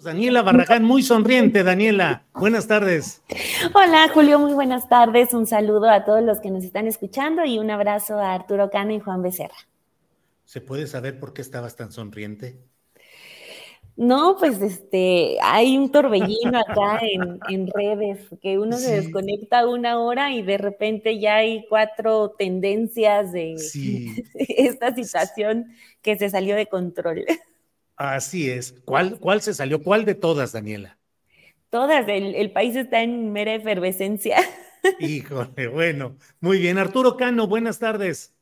Daniela Barragán, muy sonriente, Daniela. Buenas tardes. Hola, Julio, muy buenas tardes. Un saludo a todos los que nos están escuchando y un abrazo a Arturo Cano y Juan Becerra. ¿Se puede saber por qué estabas tan sonriente? No, pues este, hay un torbellino acá en, redes, que uno se desconecta una hora y de repente ya hay cuatro tendencias de esta situación que se salió de control. Así es. ¿Cuál, cuál se salió? ¿Cuál de todas, Daniela? Todas, el, país está en mera efervescencia. Híjole, bueno, muy bien. Arturo Cano, buenas tardes.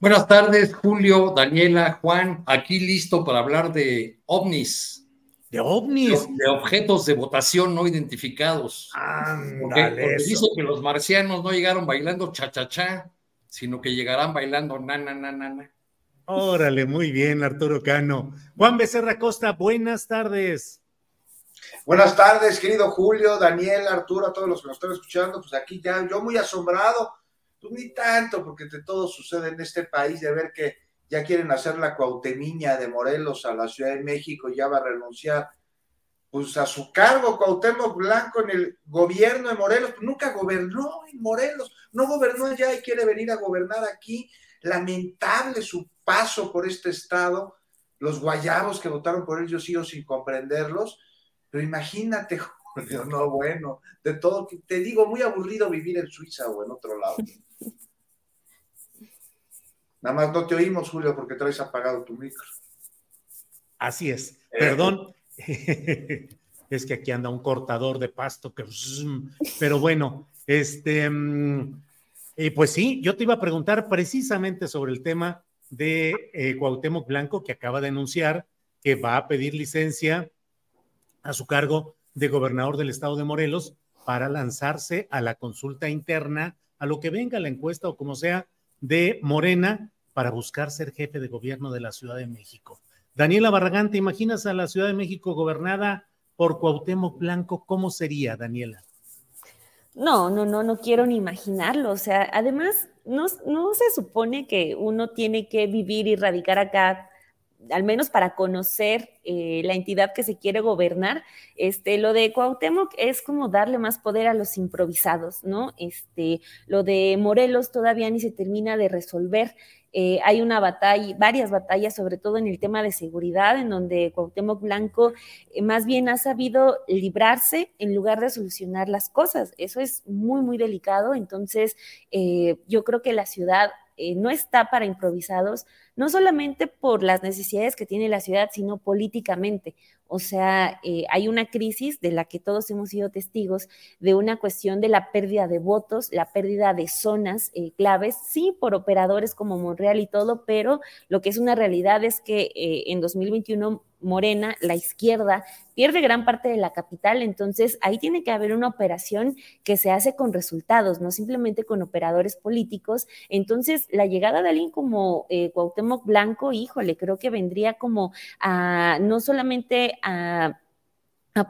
Buenas tardes, Julio, Daniela, Juan, aquí listo para hablar de ovnis. ¿De ovnis? De, objetos de votación no identificados. porque, dice que los marcianos no llegaron bailando cha-cha-cha, sino que llegarán bailando na-na-na-na-na. Órale, muy bien, Arturo Cano. Juan Becerra Costa, buenas tardes. Buenas tardes, querido Julio, Daniel, Arturo, a todos los que nos están escuchando. Pues aquí ya, yo muy asombrado, pues ni tanto, porque de todo sucede en este país, de ver que ya quieren hacer la cuautemiña de Morelos a la Ciudad de México, ya va a renunciar pues a su cargo Cuauhtémoc Blanco en el gobierno de Morelos, pues nunca gobernó en Morelos, no gobernó allá y quiere venir a gobernar aquí. Lamentable su paso por este estado, los guayabos que votaron por él, yo sigo sin comprenderlos, pero imagínate, Julio, no, bueno, de todo, te digo, muy aburrido vivir en Suiza o en otro lado. Nada más no te oímos, Julio, porque traes apagado tu micro. Así es, eh, perdón. es que aquí anda un cortador de pasto que... Pero bueno, este... Mm, eh, pues sí, yo te iba a preguntar precisamente sobre el tema de eh, Cuauhtémoc Blanco, que acaba de anunciar que va a pedir licencia a su cargo de gobernador del estado de Morelos para lanzarse a la consulta interna, a lo que venga la encuesta o como sea, de Morena para buscar ser jefe de gobierno de la Ciudad de México. Daniela Barragán, ¿te imaginas a la Ciudad de México gobernada por Cuauhtémoc Blanco? ¿Cómo sería, Daniela? No, no, no, no quiero ni imaginarlo. O sea, además, no, no se supone que uno tiene que vivir y radicar acá al menos para conocer eh, la entidad que se quiere gobernar, este, lo de Cuauhtémoc es como darle más poder a los improvisados, ¿no? Este, lo de Morelos todavía ni se termina de resolver. Eh, hay una batalla, varias batallas, sobre todo en el tema de seguridad, en donde Cuauhtémoc Blanco eh, más bien ha sabido librarse en lugar de solucionar las cosas. Eso es muy, muy delicado. Entonces, yo creo que la ciudad no está para improvisados, no solamente por las necesidades que tiene la ciudad, sino políticamente. O sea, eh, hay una crisis de la que todos hemos sido testigos, de una cuestión de la pérdida de votos, la pérdida de zonas eh, claves, sí, por operadores como Monreal y todo, pero lo que es una realidad es que eh, en 2021 Morena, la izquierda, pierde gran parte de la capital, entonces ahí tiene que haber una operación que se hace con resultados, no simplemente con operadores políticos. Entonces, la llegada de alguien como eh, Cuauhtémoc Blanco, híjole, creo que vendría como a no solamente a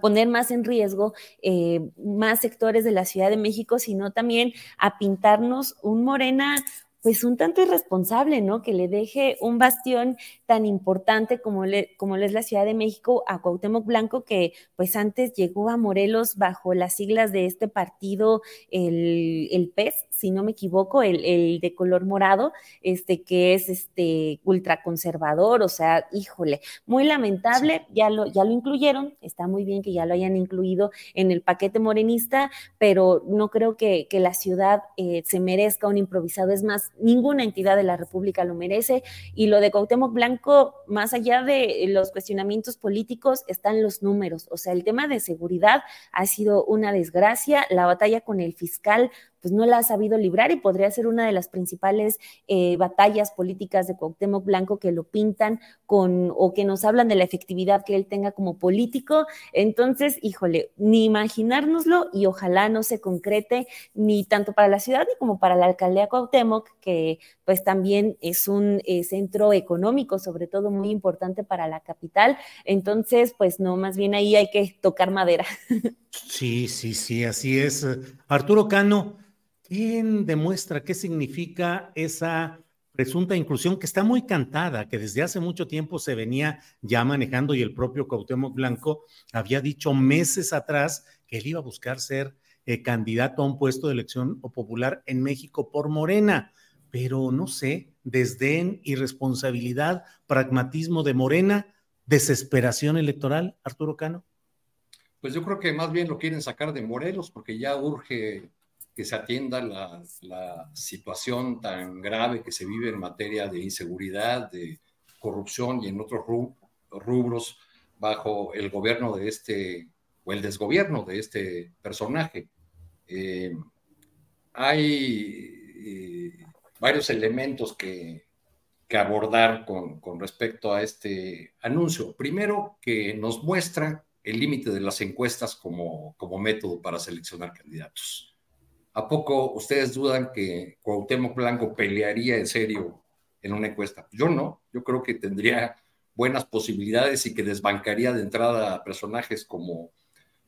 poner más en riesgo eh, más sectores de la Ciudad de México, sino también a pintarnos un Morena pues un tanto irresponsable, ¿no? Que le deje un bastión tan importante como, le, como es la Ciudad de México a Cuauhtémoc Blanco, que pues antes llegó a Morelos bajo las siglas de este partido, el, el PES, si no me equivoco, el, el, de color morado, este que es este ultraconservador, o sea, híjole, muy lamentable, ya, lo, ya lo incluyeron, está muy bien que ya lo hayan incluido en el paquete morenista, pero no creo que, que la ciudad eh, se merezca un improvisado, es más, ninguna entidad de la República lo merece, y lo de Cuauhtémoc Blanco, más allá de los cuestionamientos políticos, están los números, o sea, el tema de seguridad ha sido una desgracia, la batalla con el fiscal pues no la ha sabido librar y podría ser una de las principales eh, batallas políticas de Cuauhtémoc Blanco que lo pintan con o que nos hablan de la efectividad que él tenga como político. Entonces, híjole, ni imaginárnoslo y ojalá no se concrete ni tanto para la ciudad ni como para la alcaldía Cuauhtémoc, que pues también es un eh, centro económico, sobre todo muy importante para la capital. Entonces, pues no, más bien ahí hay que tocar madera. Sí, sí, sí, así es. Arturo Cano, ¿Quién demuestra qué significa esa presunta inclusión que está muy cantada, que desde hace mucho tiempo se venía ya manejando y el propio Cuauhtémoc Blanco había dicho meses atrás que él iba a buscar ser eh, candidato a un puesto de elección o popular en México por Morena, pero no sé, desdén, irresponsabilidad, pragmatismo de Morena, desesperación electoral, Arturo Cano. Pues yo creo que más bien lo quieren sacar de Morelos porque ya urge que se atienda la, situación tan grave que se vive en materia de inseguridad, de corrupción y en otros rubros bajo el gobierno de este, o el desgobierno de este personaje. Eh, hay eh, varios elementos que, abordar con, con, respecto a este anuncio. Primero, que nos muestra el límite de las encuestas como, como método para seleccionar candidatos. ¿A poco ustedes dudan que Cuauhtémoc Blanco pelearía en serio en una encuesta? Yo no, yo creo que tendría buenas posibilidades y que desbancaría de entrada a personajes como,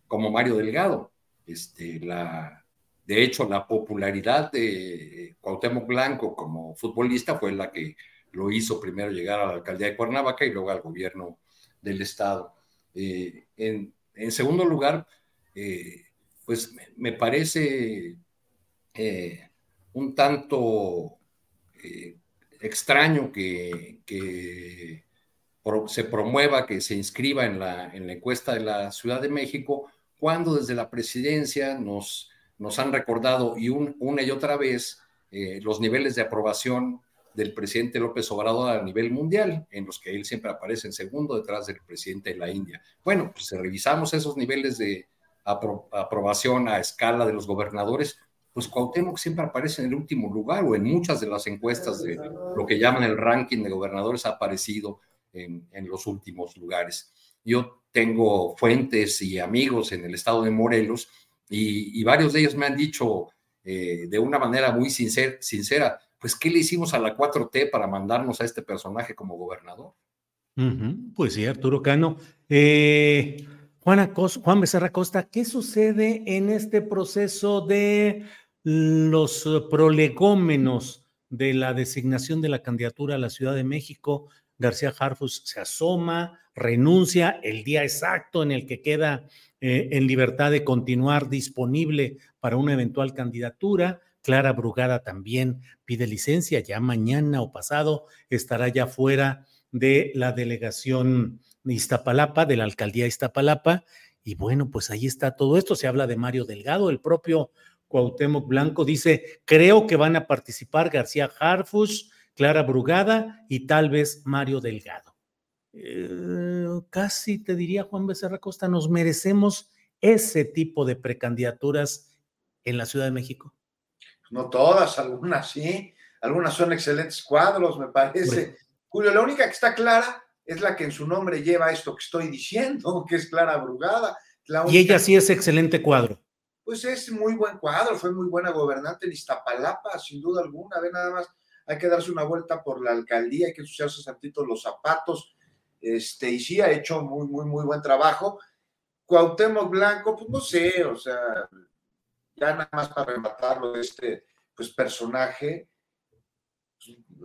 como Mario Delgado. Este, la, de hecho, la popularidad de Cuauhtémoc Blanco como futbolista fue la que lo hizo primero llegar a la alcaldía de Cuernavaca y luego al gobierno del estado. Eh, en, segundo lugar, eh, pues me parece eh, un tanto eh, extraño que, se promueva, que se inscriba en la, en la, encuesta de la Ciudad de México, cuando desde la presidencia nos, nos han recordado y una y otra vez eh, los niveles de aprobación del presidente López Obrador a nivel mundial, en los que él siempre aparece en segundo detrás del presidente de la India. Bueno, pues si revisamos esos niveles de aprobación a escala de los gobernadores, pues Cuauhtémoc siempre aparece en el último lugar o en muchas de las encuestas de lo que llaman el ranking de gobernadores ha aparecido en, los últimos lugares. Yo tengo fuentes y amigos en el estado de Morelos y, varios de ellos me han dicho eh, de una manera muy sincera, pues ¿qué le hicimos a la 4T para mandarnos a este personaje como gobernador? Pues sí, Arturo Cano. Eh, Juan Becerra Costa, ¿qué sucede en este proceso de los prolegómenos de la designación de la candidatura a la Ciudad de México, García Harfus se asoma, renuncia el día exacto en el que queda eh, en libertad de continuar disponible para una eventual candidatura. Clara Brugada también pide licencia, ya mañana o pasado estará ya fuera de la delegación de Iztapalapa, de la alcaldía Iztapalapa. Y bueno, pues ahí está todo esto. Se habla de Mario Delgado, el propio Cuauhtémoc Blanco dice, creo que van a participar García Harfus, Clara Brugada y tal vez Mario Delgado. Eh, casi te diría Juan Becerra Costa, nos merecemos ese tipo de precandidaturas en la Ciudad de México. No todas, algunas sí, algunas son excelentes cuadros, me parece. Julio, la única que está clara es la que en su nombre lleva esto que estoy diciendo, que es Clara Brugada. Y ella sí es excelente cuadro pues es muy buen cuadro, fue muy buena gobernante en Iztapalapa, sin duda alguna, ve nada más, hay que darse una vuelta por la alcaldía, hay que ensuciarse tantito los zapatos, este, y sí ha hecho muy, muy, muy buen trabajo. Cuauhtémoc Blanco, pues no sé, o sea, ya nada más para rematarlo este, pues personaje,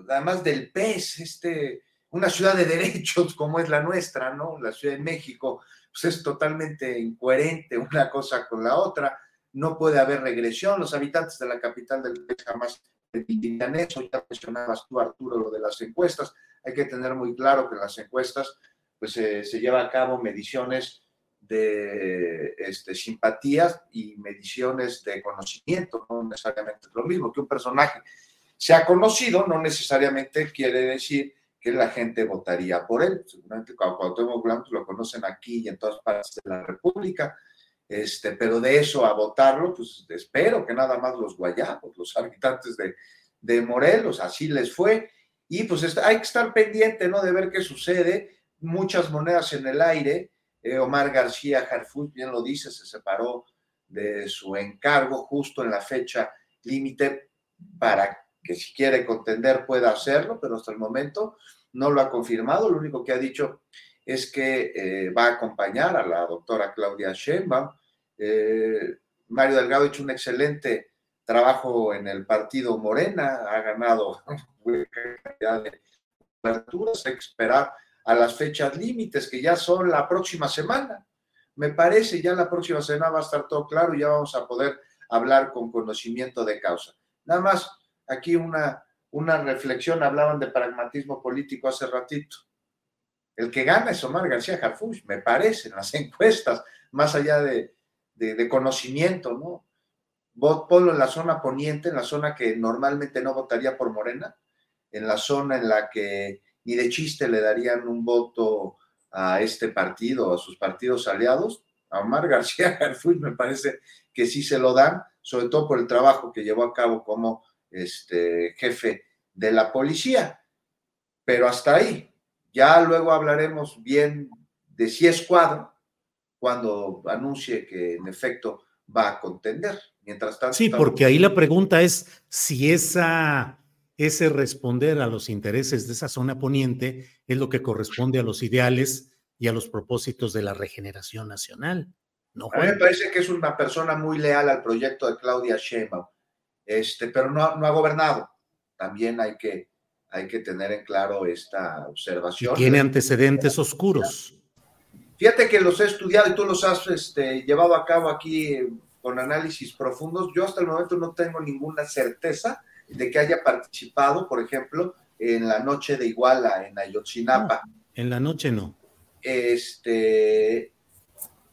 además del pez, este una ciudad de derechos como es la nuestra, ¿no? La Ciudad de México, pues es totalmente incoherente una cosa con la otra, no puede haber regresión, los habitantes de la capital del país jamás dirían eso, ya mencionabas tú Arturo lo de las encuestas, hay que tener muy claro que en las encuestas pues se lleva a cabo mediciones de este, simpatías y mediciones de conocimiento, no necesariamente es lo mismo que un personaje sea conocido, no necesariamente quiere decir que la gente votaría por él. Seguramente Cuauhtémoc Blanco lo conocen aquí y en todas partes de la República, este, pero de eso a votarlo, pues espero que nada más los guayabos, los habitantes de, de Morelos, así les fue. Y pues hay que estar pendiente, ¿no? De ver qué sucede. Muchas monedas en el aire. Eh, Omar García Harfuch, bien lo dice, se separó de su encargo justo en la fecha límite para que si quiere contender pueda hacerlo, pero hasta el momento no lo ha confirmado. Lo único que ha dicho es que eh, va a acompañar a la doctora Claudia Sheinbaum. Eh, Mario Delgado ha hecho un excelente trabajo en el partido Morena, ha ganado cantidad de aperturas, hay que esperar a las fechas límites, que ya son la próxima semana. Me parece, ya la próxima semana va a estar todo claro y ya vamos a poder hablar con conocimiento de causa. Nada más aquí una, reflexión, hablaban de pragmatismo político hace ratito. El que gana es Omar García Harfuch, me parece, en las encuestas, más allá de, de, conocimiento, ¿no? Ponlo en la zona poniente, en la zona que normalmente no votaría por Morena, en la zona en la que ni de chiste le darían un voto a este partido, a sus partidos aliados. A Omar García Harfuch me parece que sí se lo dan, sobre todo por el trabajo que llevó a cabo como este, jefe de la policía. Pero hasta ahí. Ya luego hablaremos bien de si es cuadro cuando anuncie que en efecto va a contender. Mientras tanto. Sí, porque ahí la pregunta es si esa, ese responder a los intereses de esa zona poniente es lo que corresponde a los ideales y a los propósitos de la regeneración nacional. No, a mí me parece que es una persona muy leal al proyecto de Claudia Sheinbaum este, pero no, no ha gobernado. También hay que, hay que tener en claro esta observación. tiene antecedentes oscuros. Fíjate que los he estudiado y tú los has este, llevado a cabo aquí con análisis profundos. Yo hasta el momento no tengo ninguna certeza de que haya participado, por ejemplo, en la noche de Iguala, en Ayotzinapa. en la noche no. Este,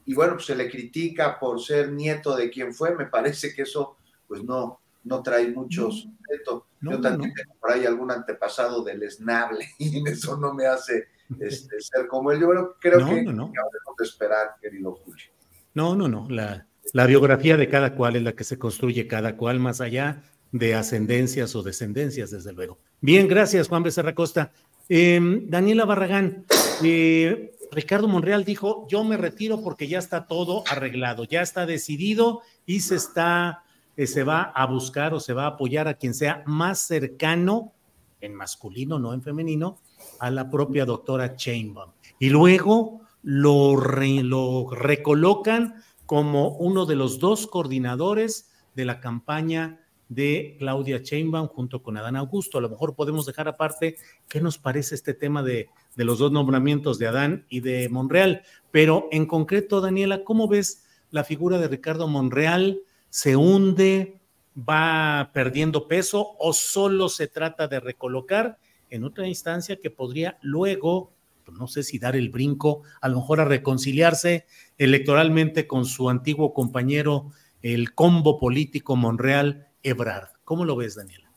y bueno, pues se le critica por ser nieto de quien fue. Me parece que eso, pues no, no trae mucho sujeto. Yo también tengo por ahí algún antepasado del esnable y eso no me hace este, ser como él. Yo creo que no, de esperar, querido Julio. No, no, no. La, la biografía de cada cual es la que se construye cada cual, más allá de ascendencias o descendencias, desde luego. Bien, gracias, Juan Becerra Costa. Em, Daniela Barragán, eh, Ricardo Monreal dijo, yo me retiro porque ya está todo arreglado, ya está decidido y se está eh, se va a buscar o se va a apoyar a quien sea más cercano, en masculino, no en femenino, a la propia doctora Chainbaum. Y luego lo, lo recolocan como uno de los dos coordinadores de la campaña de Claudia Chainbaum junto con Adán Augusto. A lo mejor podemos dejar aparte qué nos parece este tema de, de, los dos nombramientos de Adán y de Monreal. Pero en concreto, Daniela, ¿cómo ves la figura de Ricardo Monreal se hunde, va perdiendo peso o solo se trata de recolocar en otra instancia que podría luego, pues, no sé si dar el brinco, a lo mejor a reconciliarse electoralmente con su antiguo compañero, el combo político Monreal Ebrard. ¿Cómo lo ves, Daniela?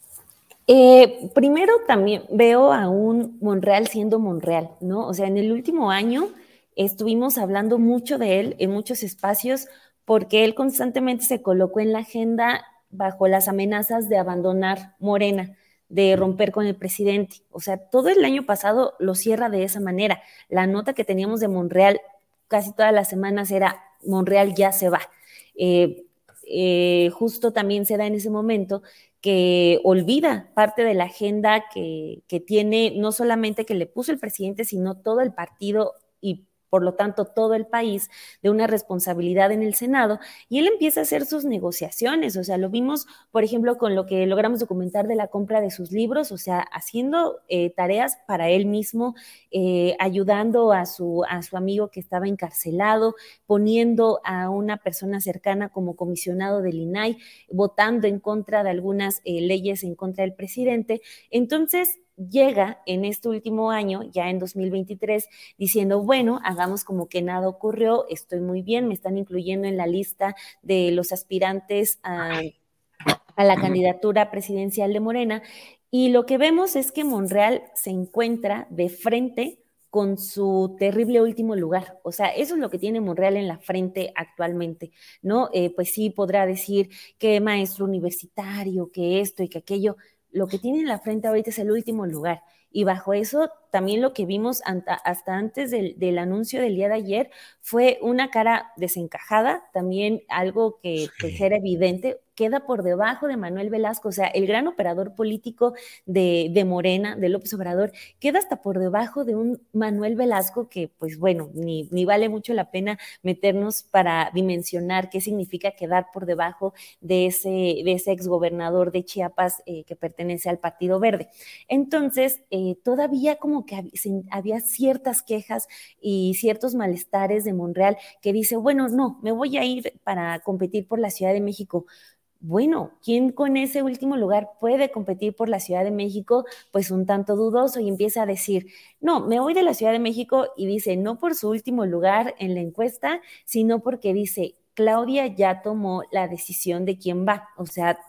Eh, primero también veo a un Monreal siendo Monreal, ¿no? O sea, en el último año estuvimos hablando mucho de él en muchos espacios porque él constantemente se colocó en la agenda bajo las amenazas de abandonar Morena, de romper con el presidente. O sea, todo el año pasado lo cierra de esa manera. La nota que teníamos de Monreal casi todas las semanas era Monreal ya se va. Eh, eh, justo también se da en ese momento que olvida parte de la agenda que, que tiene, no solamente que le puso el presidente, sino todo el partido por lo tanto todo el país, de una responsabilidad en el Senado y él empieza a hacer sus negociaciones, o sea, lo vimos, por ejemplo, con lo que logramos documentar de la compra de sus libros, o sea, haciendo eh, tareas para él mismo, eh, ayudando a su, a su amigo que estaba encarcelado, poniendo a una persona cercana como comisionado del INAI, votando en contra de algunas eh, leyes en contra del presidente. Entonces, llega en este último año, ya en 2023, diciendo, bueno, hagamos como que nada ocurrió, estoy muy bien, me están incluyendo en la lista de los aspirantes a, a la candidatura presidencial de Morena. Y lo que vemos es que Monreal se encuentra de frente con su terrible último lugar. O sea, eso es lo que tiene Monreal en la frente actualmente, ¿no? Eh, pues sí, podrá decir que maestro universitario, que esto y que aquello, lo que tiene en la frente ahorita es el último lugar. Y bajo eso, también lo que vimos hasta antes del, anuncio del día de ayer fue una cara desencajada, también algo que era evidente, queda por debajo de Manuel Velasco, o sea, el gran operador político de, de, Morena, de López Obrador, queda hasta por debajo de un Manuel Velasco que, pues bueno, ni, ni vale mucho la pena meternos para dimensionar qué significa quedar por debajo de ese, de ese exgobernador de Chiapas eh, que pertenece al Partido Verde. Entonces, eh, todavía como que había ciertas quejas y ciertos malestares de Monreal que dice, bueno, no, me voy a ir para competir por la Ciudad de México bueno, ¿quién con ese último lugar puede competir por la Ciudad de México? Pues un tanto dudoso y empieza a decir, no, me voy de la Ciudad de México y dice, no por su último lugar en la encuesta, sino porque dice, Claudia ya tomó la decisión de quién va. O sea,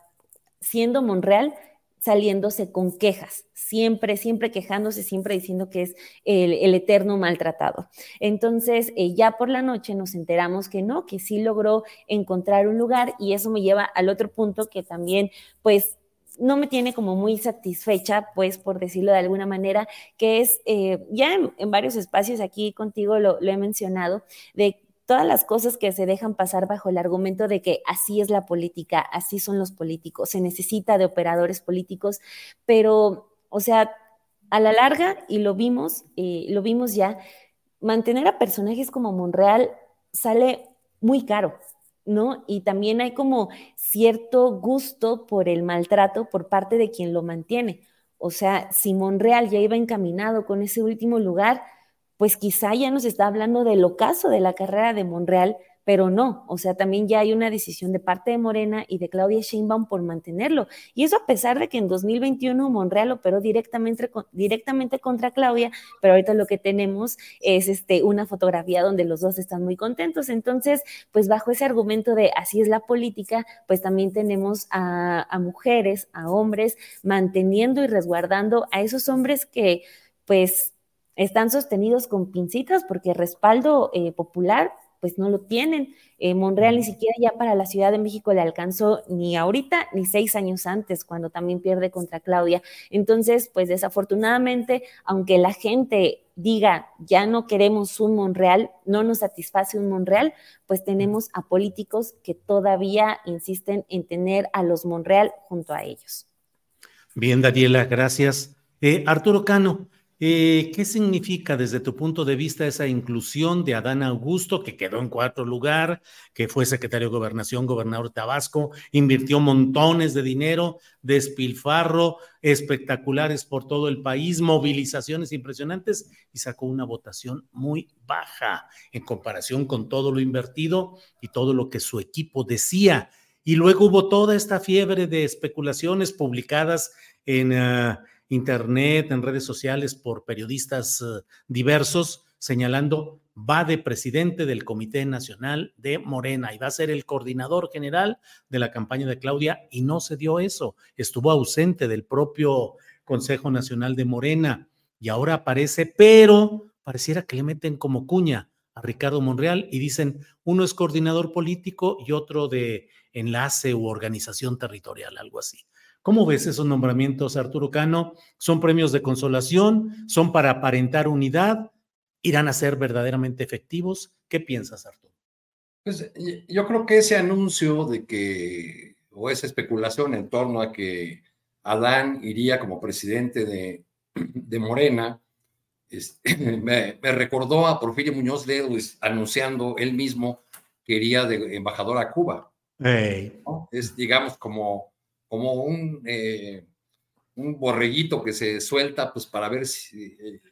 siendo Monreal, saliéndose con quejas, siempre, siempre quejándose, siempre diciendo que es el, eterno maltratado. Entonces, eh, ya por la noche nos enteramos que no, que sí logró encontrar un lugar y eso me lleva al otro punto que también, pues, no me tiene como muy satisfecha, pues por decirlo de alguna manera, que es, eh, ya en, varios espacios aquí contigo lo, lo he mencionado, de todas las cosas que se dejan pasar bajo el argumento de que así es la política, así son los políticos, se necesita de operadores políticos, pero, o sea, a la larga, y lo vimos, eh, lo vimos ya, mantener a personajes como Monreal sale muy caro, ¿no? Y también hay como cierto gusto por el maltrato por parte de quien lo mantiene. O sea, si Monreal ya iba encaminado con ese último lugar, pues quizá ya nos está hablando del ocaso de la carrera de Monreal, pero no, o sea, también ya hay una decisión de parte de Morena y de Claudia Sheinbaum por mantenerlo. Y eso a pesar de que en 2021 Monreal operó directamente, directamente contra Claudia, pero ahorita lo que tenemos es este, una fotografía donde los dos están muy contentos. Entonces, pues bajo ese argumento de así es la política, pues también tenemos a, a mujeres, a hombres, manteniendo y resguardando a esos hombres que pues están sostenidos con pincitas porque respaldo eh, popular pues no lo tienen. Eh, Monreal ni siquiera ya para la Ciudad de México le alcanzó ni ahorita ni seis años antes, cuando también pierde contra Claudia. Entonces, pues desafortunadamente, aunque la gente diga ya no queremos un Monreal, no nos satisface un Monreal, pues tenemos a políticos que todavía insisten en tener a los Monreal junto a ellos. Bien, Daniela, gracias. Eh, Arturo Cano, eh, ¿Qué significa desde tu punto de vista esa inclusión de Adán Augusto, que quedó en cuarto lugar, que fue secretario de Gobernación, gobernador de Tabasco, invirtió montones de dinero, despilfarro, espectaculares por todo el país, movilizaciones impresionantes y sacó una votación muy baja en comparación con todo lo invertido y todo lo que su equipo decía? Y luego hubo toda esta fiebre de especulaciones publicadas en... Ah, internet, en redes sociales por periodistas eh, diversos, señalando va de presidente del Comité Nacional de Morena y va a ser el coordinador general de la campaña de Claudia y no se dio eso, estuvo ausente del propio Consejo Nacional de Morena y ahora aparece, pero pareciera que le meten como cuña a Ricardo Monreal y dicen uno es coordinador político y otro de enlace u organización territorial, algo así. ¿Cómo ves esos nombramientos, Arturo Cano? ¿Son premios de consolación? ¿Son para aparentar unidad? ¿Irán a ser verdaderamente efectivos? ¿Qué piensas, Arturo? Pues yo creo que ese anuncio de que, o esa especulación en torno a que Adán iría como presidente de, de Morena, me, recordó a Porfirio Muñoz Ledo anunciando él mismo que iría de embajador a Cuba. Es, digamos, como, como un, eh, un borreguito que se suelta pues, para ver si, eh,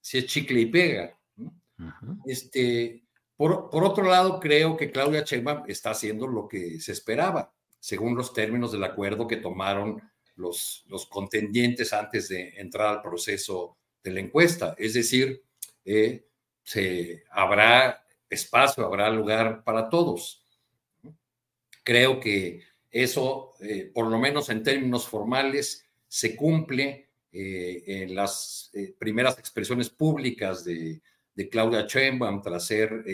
si es chicle y pega. este, por, por, otro lado, creo que Claudia Sheinbaum está haciendo lo que se esperaba, según los términos del acuerdo que tomaron los, los contendientes antes de entrar al proceso de la encuesta. Es decir, eh, se, habrá espacio, habrá lugar para todos. Creo que eso, eh, por lo menos en términos formales, se cumple eh, en las primeras expresiones públicas de, de Claudia Sheinbaum tras ser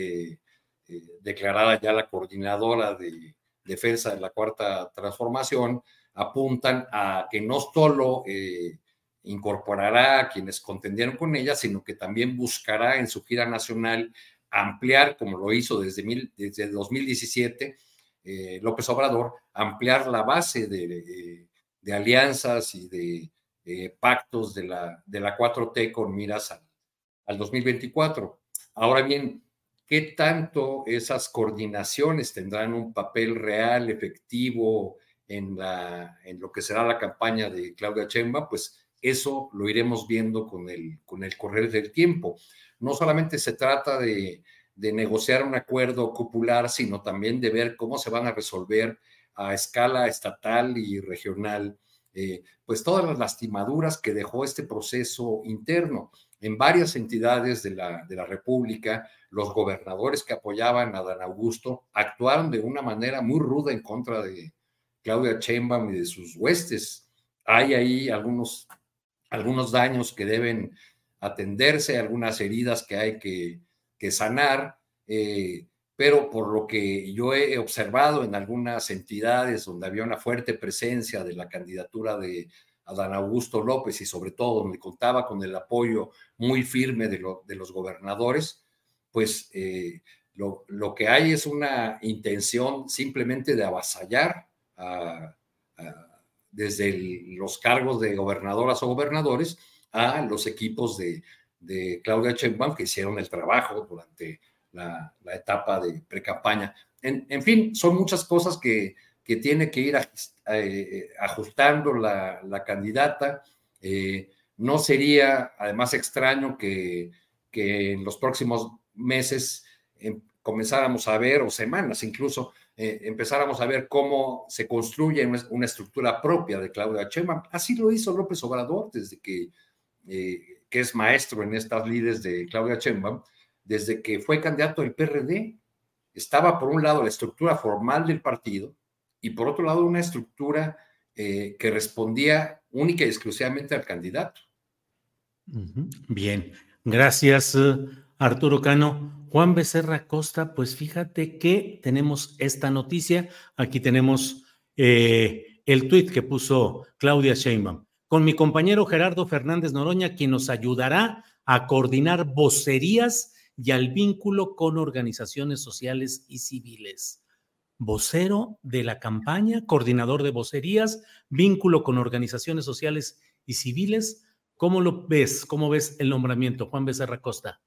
declarada ya la coordinadora de defensa de la cuarta transformación, apuntan a que no solo eh, incorporará a quienes contendieron con ella, sino que también buscará en su gira nacional ampliar, como lo hizo desde, mil, desde 2017, eh, López Obrador, ampliar la base de, de alianzas y de eh, pactos de la, de la 4T con miras al, al 2024. Ahora bien, ¿qué tanto esas coordinaciones tendrán un papel real, efectivo, en, la, en lo que será la campaña de Claudia Chemba, pues eso lo iremos viendo con el, con el correr del tiempo. No solamente se trata de, de negociar un acuerdo popular, sino también de ver cómo se van a resolver a escala estatal y regional, eh, pues todas las lastimaduras que dejó este proceso interno. En varias entidades de la, de la República, los gobernadores que apoyaban a Dan Augusto actuaron de una manera muy ruda en contra de, Claudia Sheinbaum y de sus huestes. Hay ahí algunos, algunos daños que deben atenderse, algunas heridas que hay que, que sanar, eh, pero por lo que yo he observado en algunas entidades donde había una fuerte presencia de la candidatura de Adán Augusto López y sobre todo donde contaba con el apoyo muy firme de, los gobernadores, pues eh, lo, que hay es una intención simplemente de avasallar desde los cargos de gobernadoras o gobernadores a los equipos de, de Claudia Sheinbaum que hicieron el trabajo durante la, etapa de pre-campaña. En, fin, son muchas cosas que, que tiene que ir eh, ajustando la, la candidata. Eh, no sería además extraño que, que en los próximos meses em, comenzáramos a ver, o semanas incluso, eh, empezáramos a ver cómo se construye una, estructura propia de Claudia Sheinbaum. Así lo hizo López Obrador desde que, que es maestro en estas líderes de Claudia Sheinbaum, desde que fue candidato del PRD. Estaba por un lado la estructura formal del partido y por otro lado una estructura eh, que respondía única y exclusivamente al candidato. Bien, gracias Arturo Cano. Juan Becerra Costa, pues fíjate que tenemos esta noticia. Aquí tenemos eh, el tuit que puso Claudia Sheinbaum. Con mi compañero Gerardo Fernández Noroña, quien nos ayudará a coordinar vocerías y al vínculo con organizaciones sociales y civiles. Vocero de la campaña, coordinador de vocerías, vínculo con organizaciones sociales y civiles. ¿Cómo lo ves? ¿Cómo ves el nombramiento, Juan Becerra Costa?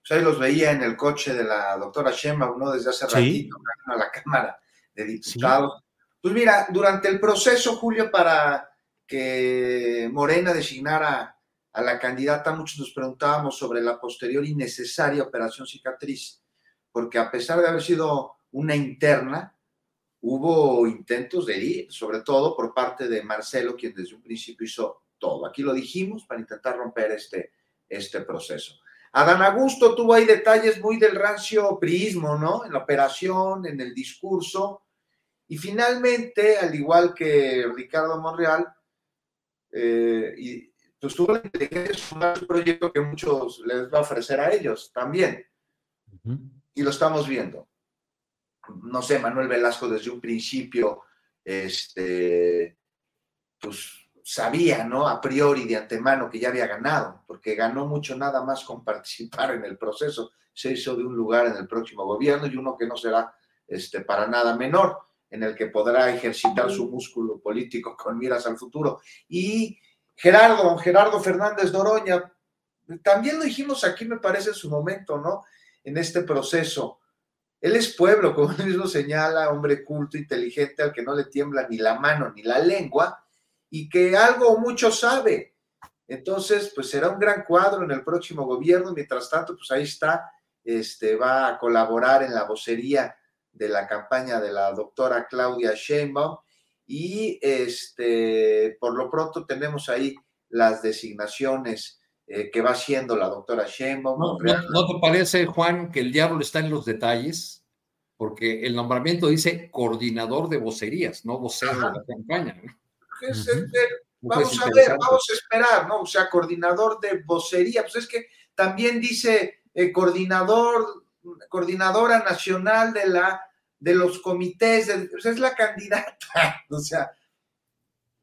Pues ahí los veía en el coche de la doctora Shema, uno desde hace ratito, a la Cámara de Diputados. Pues mira, durante el proceso, Julio, para que Morena designara a la candidata, muchos nos preguntábamos sobre la posterior y necesaria operación cicatriz, porque a pesar de haber sido una interna, hubo intentos de ir, sobre todo por parte de Marcelo, quien desde un principio hizo todo. Aquí lo dijimos para intentar romper este, este proceso. Adán Augusto tuvo ahí detalles muy del rancio priismo, ¿no? En la operación, en el discurso. Y finalmente, al igual que Ricardo Monreal, eh, y, pues tuvo la inteligencia de un proyecto que muchos les va a ofrecer a ellos también. Y lo estamos viendo. No sé, Manuel Velasco desde un principio, este, pues sabía, ¿no? A priori, de antemano, que ya había ganado, porque ganó mucho nada más con participar en el proceso. Se hizo de un lugar en el próximo gobierno y uno que no será este, para nada menor, en el que podrá ejercitar su músculo político con miras al futuro. Y Gerardo, Gerardo Fernández Doroña, también lo dijimos aquí, me parece, en su momento, ¿no? En este proceso. Él es pueblo, como él mismo señala, hombre culto, inteligente, al que no le tiembla ni la mano ni la lengua, y que algo o mucho sabe. Entonces, pues será un gran cuadro en el próximo gobierno. Mientras tanto, pues ahí está, este, va a colaborar en la vocería de la campaña de la doctora Claudia Sheinbaum y este, por lo pronto tenemos ahí las designaciones eh, que va haciendo la doctora Sheinbaum. No, no, te parece, Juan, que el diablo está en los detalles? Porque el nombramiento dice coordinador de vocerías, no vocero de la campaña. vamos a ver, vamos a esperar, ¿no? O sea, coordinador de vocería, pues es que también dice eh, coordinador, coordinadora nacional de la de los comités, de, es la candidata, o sea,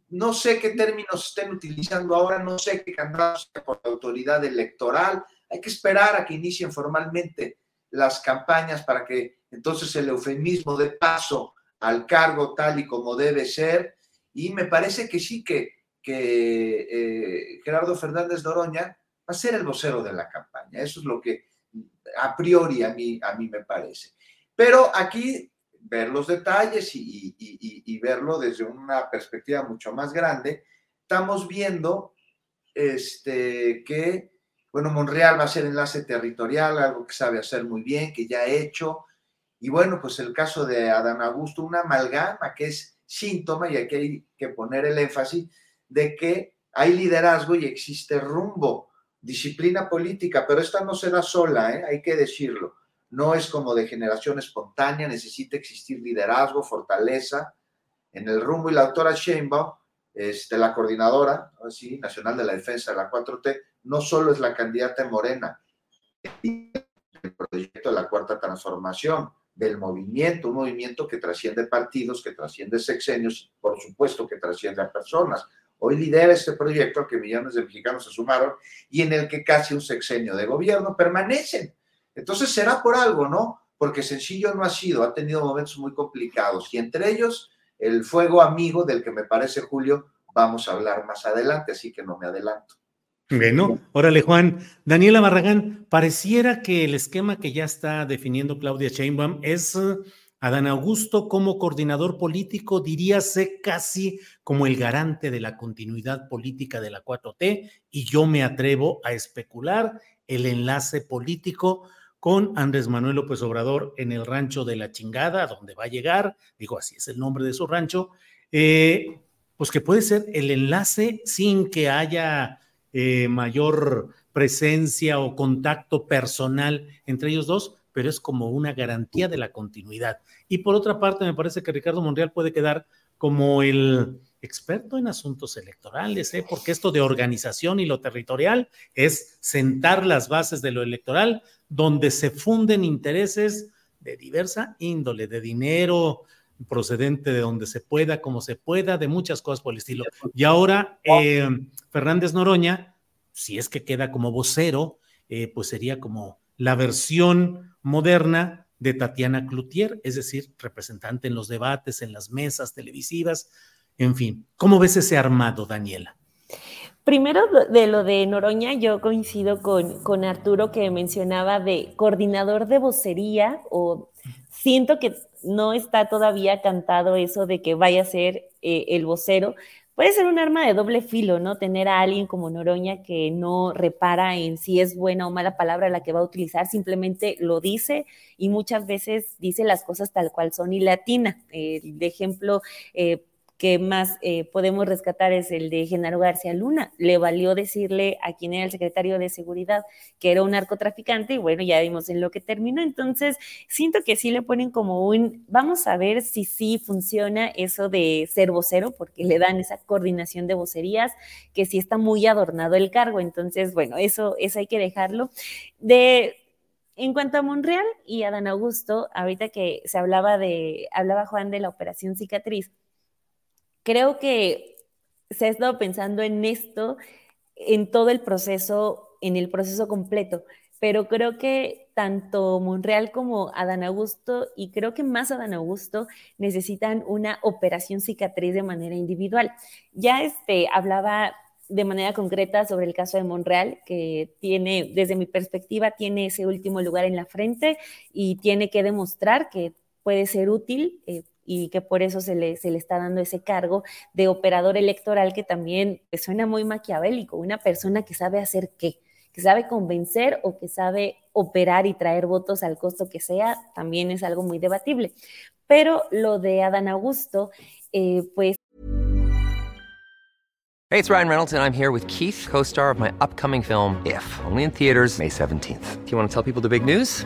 no sé qué términos estén utilizando ahora, no sé qué candidatos por la autoridad electoral, hay que esperar a que inicien formalmente las campañas para que entonces el eufemismo dé paso al cargo tal y como debe ser, y me parece que sí que, que eh, Gerardo Fernández Doroña va a ser el vocero de la campaña, eso es lo que a priori a mí, a mí me parece. Pero aquí ver los detalles y, verlo desde una perspectiva mucho más grande, estamos viendo este, que, bueno, Monreal va a ser enlace territorial, algo que sabe hacer muy bien, que ya ha hecho. Y bueno, pues el caso de Adán Augusto, una amalgama que es síntoma, y aquí hay que poner el énfasis, de que hay liderazgo y existe rumbo, disciplina política, pero esta no será sola, ¿eh? hay que decirlo no es como de generación espontánea, necesita existir liderazgo, fortaleza en el rumbo. Y la doctora Sheinbaum, este, la coordinadora ¿sí? nacional de la defensa de la 4T, no solo es la candidata en Morena, el proyecto de la cuarta transformación del movimiento, un movimiento que trasciende partidos, que trasciende sexenios, por supuesto que trasciende a personas. Hoy lidera este proyecto que millones de mexicanos se sumaron y en el que casi un sexenio de gobierno permanecen. Entonces será por algo, ¿no? Porque sencillo no ha sido, ha tenido momentos muy complicados y entre ellos el fuego amigo del que me parece, Julio, vamos a hablar más adelante, así que no me adelanto. Bueno, órale Juan. Daniela Barragán, pareciera que el esquema que ya está definiendo Claudia Sheinbaum es Adán Augusto como coordinador político, diríase casi como el garante de la continuidad política de la 4T, y yo me atrevo a especular el enlace político con Andrés Manuel López Obrador en el rancho de la chingada, donde va a llegar, digo así es el nombre de su rancho, eh, pues que puede ser el enlace sin que haya eh, mayor presencia o contacto personal entre ellos dos, pero es como una garantía de la continuidad. Y por otra parte, me parece que Ricardo Monreal puede quedar como el experto en asuntos electorales, ¿eh? porque esto de organización y lo territorial es sentar las bases de lo electoral donde se funden intereses de diversa índole, de dinero procedente de donde se pueda, como se pueda, de muchas cosas por el estilo. Y ahora eh, Fernández Noroña, si es que queda como vocero, eh, pues sería como la versión moderna de Tatiana Cloutier, es decir, representante en los debates, en las mesas televisivas, en fin, ¿cómo ves ese armado, Daniela? Primero de lo de Noroña, yo coincido con, con Arturo que mencionaba de coordinador de vocería o siento que no está todavía cantado eso de que vaya a ser eh, el vocero. Puede ser un arma de doble filo, ¿no? Tener a alguien como Noroña que no repara en si es buena o mala palabra la que va a utilizar, simplemente lo dice y muchas veces dice las cosas tal cual son y latina. De ejemplo, eh, que más eh, podemos rescatar es el de Genaro García Luna. Le valió decirle a quien era el secretario de Seguridad que era un narcotraficante y bueno, ya vimos en lo que terminó. Entonces, siento que sí le ponen como un, vamos a ver si sí funciona eso de ser vocero, porque le dan esa coordinación de vocerías, que sí está muy adornado el cargo. Entonces, bueno, eso, eso hay que dejarlo. De en cuanto a Monreal y a Dan Augusto, ahorita que se hablaba de, hablaba Juan de la operación cicatriz, creo que se ha estado pensando en esto en todo el proceso, en el proceso completo, pero creo que tanto Monreal como Adán Augusto, y creo que más Adán Augusto, necesitan una operación cicatriz de manera individual. Ya este, hablaba de manera concreta sobre el caso de Monreal, que tiene, desde mi perspectiva, tiene ese último lugar en la frente y tiene que demostrar que puede ser útil eh, y que por eso se le, se le está dando ese cargo de operador electoral que también pues, suena muy maquiavélico, una persona que sabe hacer qué, que sabe convencer o que sabe operar y traer votos al costo que sea, también es algo muy debatible. Pero lo de Adán Augusto, eh, pues... Hey, it's Ryan Reynolds and I'm here with Keith, co-star of my upcoming film, If, only in theaters May 17th. Do you want to tell people the big news?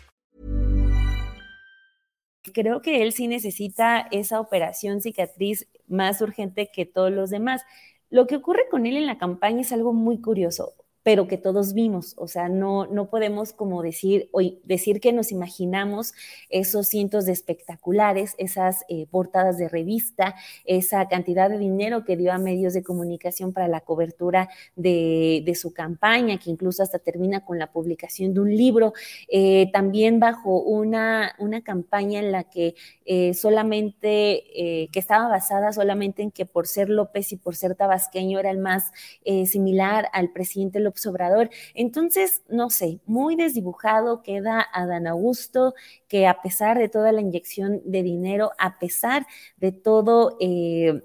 Creo que él sí necesita esa operación cicatriz más urgente que todos los demás. Lo que ocurre con él en la campaña es algo muy curioso pero que todos vimos, o sea, no, no podemos como decir, hoy, decir que nos imaginamos esos cientos de espectaculares, esas eh, portadas de revista, esa cantidad de dinero que dio a medios de comunicación para la cobertura de, de su campaña, que incluso hasta termina con la publicación de un libro, eh, también bajo una, una campaña en la que eh, solamente, que estaba basada solamente en que por ser López y por ser tabasqueño era el más similar al presidente López Obrador. Entonces, no sé, muy desdibujado queda Adán Augusto, que a pesar de toda la inyección de dinero, a pesar de todo... Eh,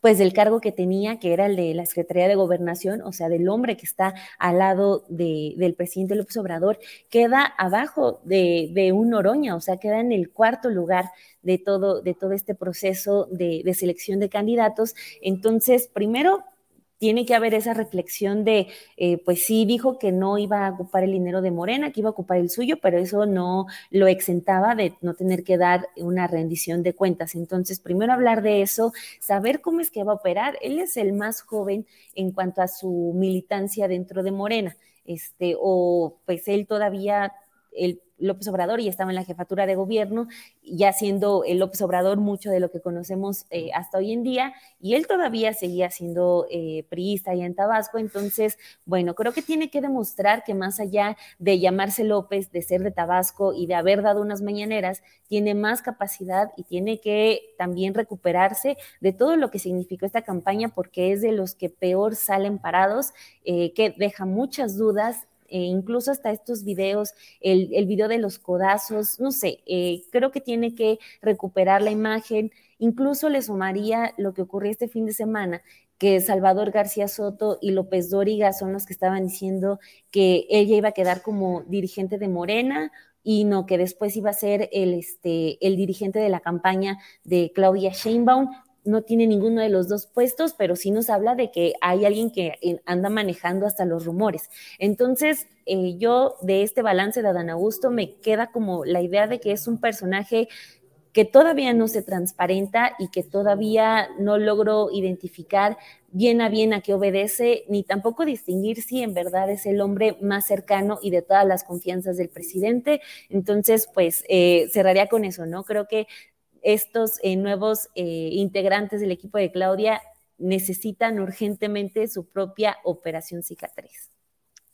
pues del cargo que tenía, que era el de la Secretaría de Gobernación, o sea, del hombre que está al lado del presidente López Obrador, queda abajo de, un Oroña, o sea, queda en el cuarto lugar de todo, de todo este proceso de, de selección de candidatos. Entonces, primero, tiene que haber esa reflexión de, eh, pues sí, dijo que no iba a ocupar el dinero de Morena, que iba a ocupar el suyo, pero eso no lo exentaba de no tener que dar una rendición de cuentas. Entonces, primero hablar de eso, saber cómo es que va a operar. Él es el más joven en cuanto a su militancia dentro de Morena, este, o pues él todavía, el López Obrador y estaba en la jefatura de gobierno, ya siendo el López Obrador mucho de lo que conocemos eh, hasta hoy en día, y él todavía seguía siendo eh, priista allá en Tabasco. Entonces, bueno, creo que tiene que demostrar que más allá de llamarse López, de ser de Tabasco y de haber dado unas mañaneras, tiene más capacidad y tiene que también recuperarse de todo lo que significó esta campaña, porque es de los que peor salen parados, eh, que deja muchas dudas e incluso hasta estos videos, el, el, video de los codazos, no sé, eh, creo que tiene que recuperar la imagen. Incluso le sumaría lo que ocurrió este fin de semana, que Salvador García Soto y López Dóriga son los que estaban diciendo que ella iba a quedar como dirigente de Morena y no que después iba a ser el, este, el dirigente de la campaña de Claudia Sheinbaum, no tiene ninguno de los dos puestos, pero sí nos habla de que hay alguien que eh, anda manejando hasta los rumores. Entonces, eh, yo de este balance de Adán Augusto me queda como la idea de que es un personaje que todavía no se transparenta y que todavía no logro identificar bien a bien a qué obedece, ni tampoco distinguir si en verdad es el hombre más cercano y de todas las confianzas del presidente. Entonces, pues eh, cerraría con eso, ¿no? Creo que estos eh, nuevos eh, integrantes del equipo de Claudia necesitan urgentemente su propia operación cicatriz.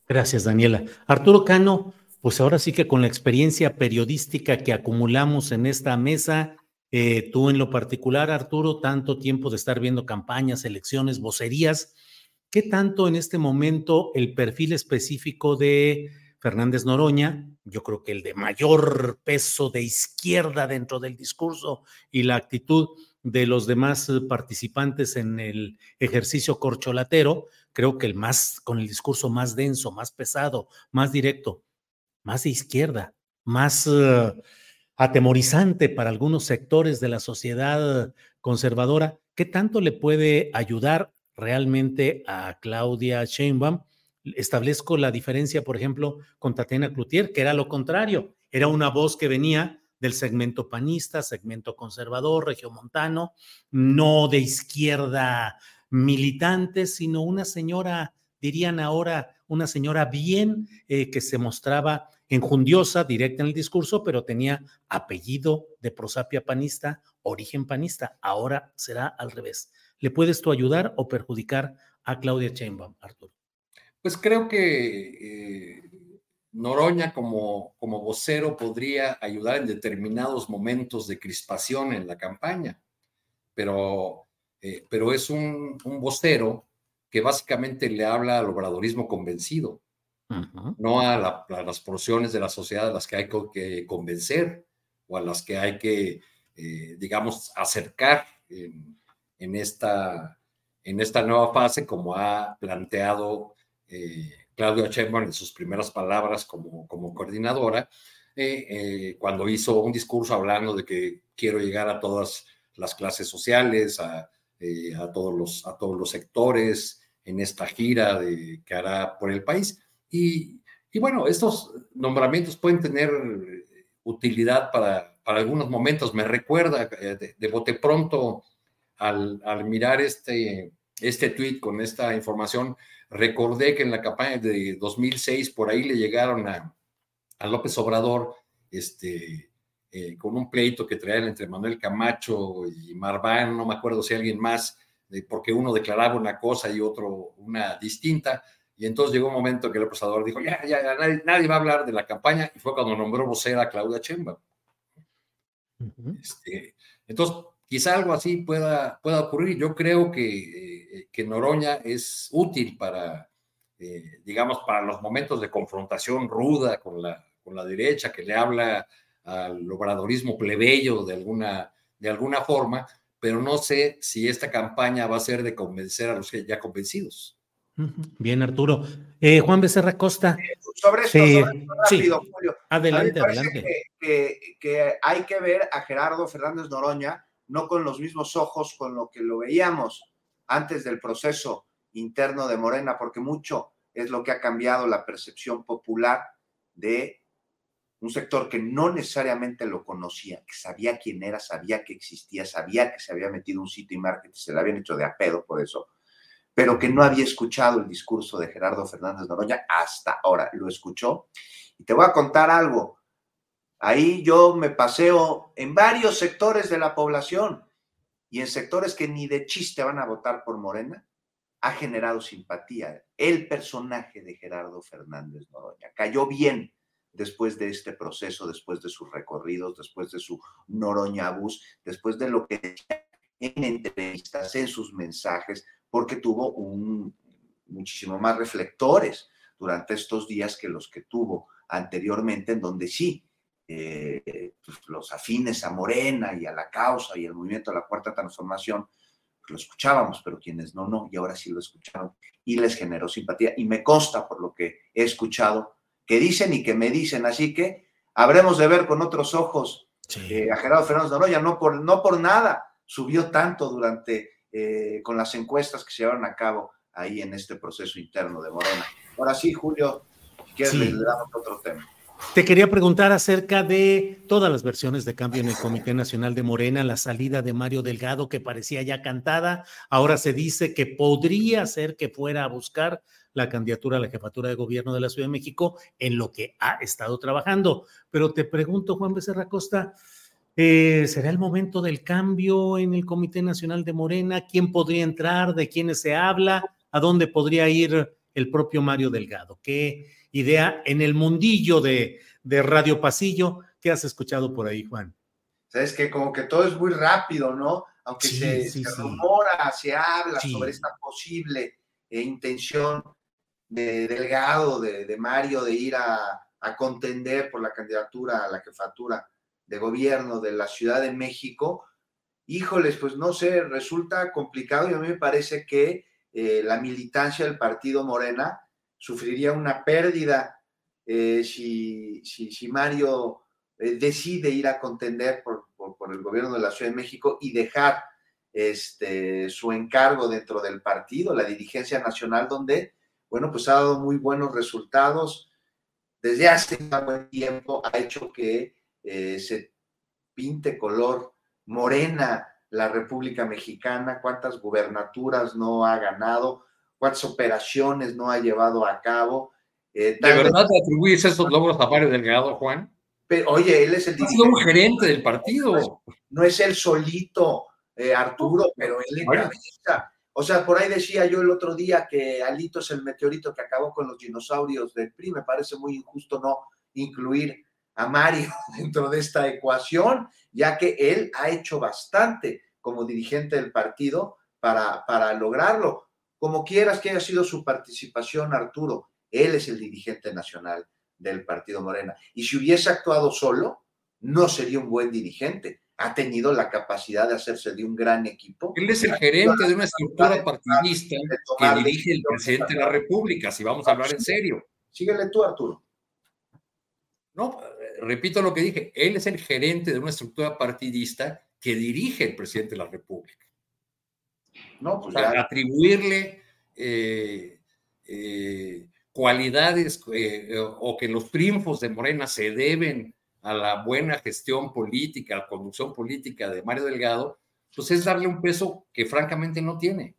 Gracias, Daniela. Arturo Cano, pues ahora sí que con la experiencia periodística que acumulamos en esta mesa, eh, tú en lo particular, Arturo, tanto tiempo de estar viendo campañas, elecciones, vocerías, ¿qué tanto en este momento el perfil específico de Fernández Noroña, yo creo que el de mayor peso de izquierda dentro del discurso y la actitud de los demás eh, participantes en el ejercicio corcholatero, creo que el más, con el discurso más denso, más pesado, más directo, más de izquierda. más eh, atemorizante para algunos sectores de la sociedad conservadora, ¿qué tanto le puede ayudar realmente a Claudia Sheinbaum? Establezco la diferencia, por ejemplo, con Tatiana Cloutier, que era lo contrario, era una voz que venía del segmento panista, segmento conservador, regiomontano, no de izquierda militante, sino una señora, dirían ahora, una señora bien eh, que se mostraba enjundiosa, directa en el discurso, pero tenía apellido de prosapia panista, origen panista. Ahora será al revés. ¿Le puedes tú ayudar o perjudicar a Claudia Sheinbaum, Arturo? Pues creo que eh, Noroña como, como vocero podría ayudar en determinados momentos de crispación en la campaña, pero, eh, pero es un, un vocero que básicamente le habla al obradorismo convencido no a, las porciones de la sociedad a las que hay que convencer o a las que hay que, eh, digamos, acercar en, esta, en esta nueva fase, como ha planteado eh, Claudio Sheinbaum en sus primeras palabras como, como coordinadora, eh, cuando hizo un discurso hablando de que quiero llegar a todas las clases sociales, a, a todos, los, a todos los sectores en esta gira de, que hará por el país. Y, bueno, estos nombramientos pueden tener utilidad para, para algunos momentos. Me recuerda eh, de, bote pronto al, mirar este, este tweet con esta información, recordé que en la campaña de 2006 por ahí le llegaron a, a López Obrador este, eh, con un pleito que traían entre Manuel Camacho y Marván, no me acuerdo si alguien más, porque uno declaraba una cosa y otro una distinta. Y entonces llegó un momento que el Obrador dijo, ya, ya, nadie, va a hablar de la campaña, y fue cuando nombró vocera a Claudia Chemba. este, entonces, quizá algo así pueda, pueda ocurrir. Yo creo que, eh, que Noroña es útil para, eh, digamos, para los momentos de confrontación ruda con la, con la derecha, que le habla al obradorismo plebeyo de alguna, de alguna forma, pero no sé si esta campaña va a ser de convencer a los ya convencidos. Bien, Arturo. Eh, Juan Becerra Costa. Eh, sobre esto, rápido, Julio. Adelante, adelante. Que, hay que ver a Gerardo Fernández Noroña no con los mismos ojos con lo que lo veíamos antes del proceso interno de Morena, porque mucho es lo que ha cambiado la percepción popular de un sector que no necesariamente lo conocía, que sabía quién era, sabía que existía, sabía que se había metido un sitio y marketing, se le habían hecho de a pedo por eso pero que no había escuchado el discurso de Gerardo Fernández Noroña hasta ahora. Lo escuchó. Y te voy a contar algo. Ahí yo me paseo en varios sectores de la población y en sectores que ni de chiste van a votar por Morena, ha generado simpatía. El personaje de Gerardo Fernández Noroña cayó bien después de este proceso, después de sus recorridos, después de su Noroña bus, después de lo que en entrevistas, en sus mensajes, porque tuvo un, muchísimo más reflectores durante estos días que los que tuvo anteriormente, en donde sí, eh, pues, los afines a Morena y a la causa y el movimiento de la Cuarta Transformación, pues, lo escuchábamos, pero quienes no, no, y ahora sí lo escucharon y les generó simpatía. Y me consta por lo que he escuchado que dicen y que me dicen, así que habremos de ver con otros ojos eh, a Gerardo Fernández Noroya, no por, no por nada subió tanto durante eh, con las encuestas que se llevaron a cabo ahí en este proceso interno de Morena. Ahora sí, Julio, si quieres le damos otro tema. Te quería preguntar acerca de todas las versiones de cambio en el Comité Nacional de Morena, la salida de Mario Delgado que parecía ya cantada, ahora se dice que podría ser que fuera a buscar la candidatura a la jefatura de gobierno de la Ciudad de México en lo que ha estado trabajando. Pero te pregunto, Juan Becerra Costa, eh, ¿Será el momento del cambio en el Comité Nacional de Morena? ¿Quién podría entrar? ¿De quiénes se habla? ¿A dónde podría ir el propio Mario Delgado? ¿Qué idea en el mundillo de, Radio Pasillo? ¿Qué has escuchado por ahí, Juan? Sabes que como que todo es muy rápido, ¿no? Aunque se, rumora, se habla sobre esta posible eh, intención de Delgado, de, Mario, de ir a, a contender por la candidatura a la jefatura de gobierno de la Ciudad de México, híjoles, pues no sé, resulta complicado y a mí me parece que eh, la militancia del partido Morena sufriría una pérdida eh, si, si, Mario eh, decide ir a contender por, por, el gobierno de la Ciudad de México y dejar este, su encargo dentro del partido, la dirigencia nacional, donde, bueno, pues ha dado muy buenos resultados. Desde hace un buen tiempo ha hecho que se pinte color morena la República Mexicana, cuántas gubernaturas no ha ganado, cuántas operaciones no ha llevado a cabo. Eh, ¿De verdad te atribuyes esos logros a Mario Delgado, Juan? Pero, oye, él es el ha sido un gerente del partido. No es, no es él solito, eh, Arturo, pero él encabeza. O sea, por ahí decía yo el otro día que Alito es el meteorito que acabó con los dinosaurios del PRI. Me parece muy injusto no incluir a Mario dentro de esta ecuación, ya que él ha hecho bastante como dirigente del partido para, para lograrlo. Como quieras que haya sido su participación, Arturo, él es el dirigente nacional del Partido Morena. Y si hubiese actuado solo, no sería un buen dirigente. Ha tenido la capacidad de hacerse de un gran equipo. Él es el gerente de una estructura partidista que dirige el presidente de la República, si vamos a hablar en serio. Síguele tú, Arturo. No, repito lo que dije, él es el gerente de una estructura partidista que dirige el presidente de la República. No, pues atribuirle eh, eh, cualidades eh, o que los triunfos de Morena se deben a la buena gestión política, a la conducción política de Mario Delgado, pues es darle un peso que francamente no tiene.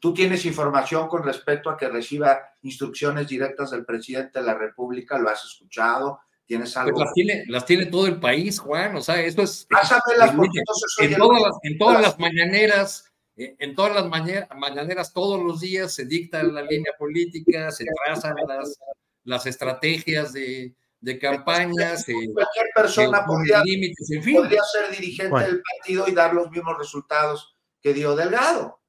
¿Tú tienes información con respecto a que reciba instrucciones directas del presidente de la República? ¿Lo has escuchado? ¿Tienes pues algo? las, tiene, las tiene todo el país, Juan. O sea, esto es. en, todas las, en todas las mañaneras, eh, en todas las mañaneras, todos los días se dicta la línea política, se trazan las, las estrategias de, de campañas. Cualquier persona podría, podría, ser dirigente del partido y dar los mismos resultados que dio Delgado.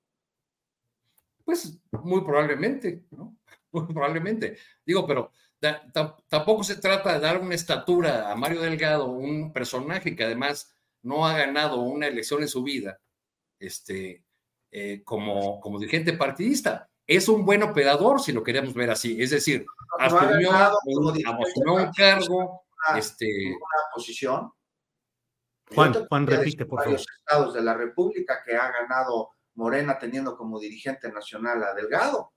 Pues muy probablemente, ¿no? Muy probablemente. Digo, pero tampoco se trata de dar una estatura a Mario Delgado, un personaje que además no ha ganado una elección en su vida, este, eh, como, como dirigente partidista. Es un buen operador, si lo queremos ver así. Es decir, asumió, un, cargo, este, una posición. Juan, Juan, repite, por favor. estados de la República que ha ganado Morena teniendo como dirigente nacional a Delgado.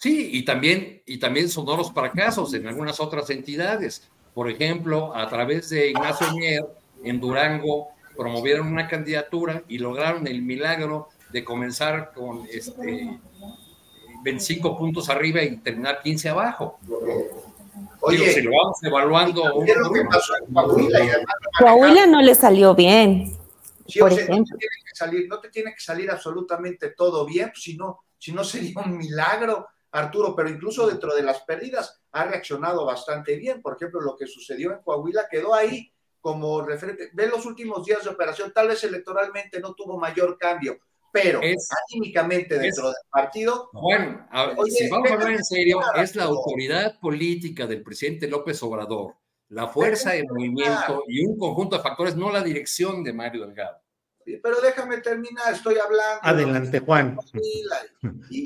Sí, y también, y también sonoros fracasos en algunas otras entidades. Por ejemplo, a través de Ignacio Mier, en Durango, promovieron una candidatura y lograron el milagro de comenzar con este 25 puntos arriba y terminar 15 abajo. Oye, si lo vamos evaluando. Coahuila, no le salió bien. por ejemplo. No, te tiene que salir, no te tiene que salir absolutamente todo bien, si no, si no sería un milagro. Arturo, pero incluso dentro de las pérdidas ha reaccionado bastante bien. Por ejemplo, lo que sucedió en Coahuila quedó ahí como referente. Ve los últimos días de operación, tal vez electoralmente no tuvo mayor cambio, pero anímicamente dentro del partido. Bueno, si vamos a hablar en serio, es la autoridad política del presidente López Obrador, la fuerza de movimiento y un conjunto de factores, no la dirección de Mario Delgado. Pero déjame terminar, estoy hablando. Adelante, Juan.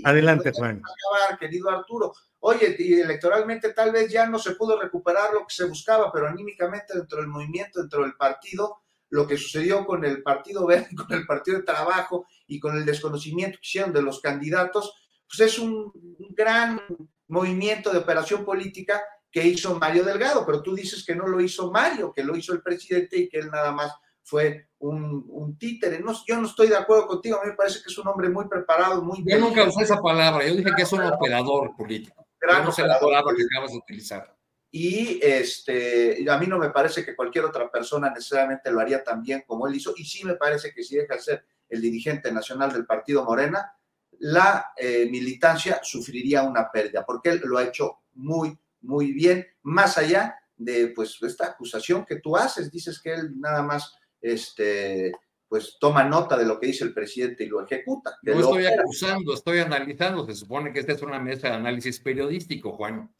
Adelante, Juan. Acabar, querido Arturo. Oye, y electoralmente tal vez ya no se pudo recuperar lo que se buscaba, pero anímicamente dentro del movimiento, dentro del partido, lo que sucedió con el Partido Verde, con el Partido de Trabajo y con el desconocimiento que hicieron de los candidatos, pues es un, un gran movimiento de operación política que hizo Mario Delgado, pero tú dices que no lo hizo Mario, que lo hizo el presidente y que él nada más fue un, títere. No, yo no estoy de acuerdo contigo, a mí me parece que es un hombre muy preparado, muy... Yo nunca usé esa palabra, yo dije que es un operador político. no sé la palabra que acabas de utilizar. Y este, a mí no me parece que cualquier otra persona necesariamente lo haría tan bien como él hizo, y sí me parece que si deja de ser el dirigente nacional del partido Morena, la eh, militancia sufriría una pérdida, porque él lo ha hecho muy, muy bien, más allá de pues esta acusación que tú haces, dices que él nada más este, pues toma nota de lo que dice el presidente y lo ejecuta. No estoy acusando, estoy analizando. Se supone que esta es una mesa de análisis periodístico, Juan.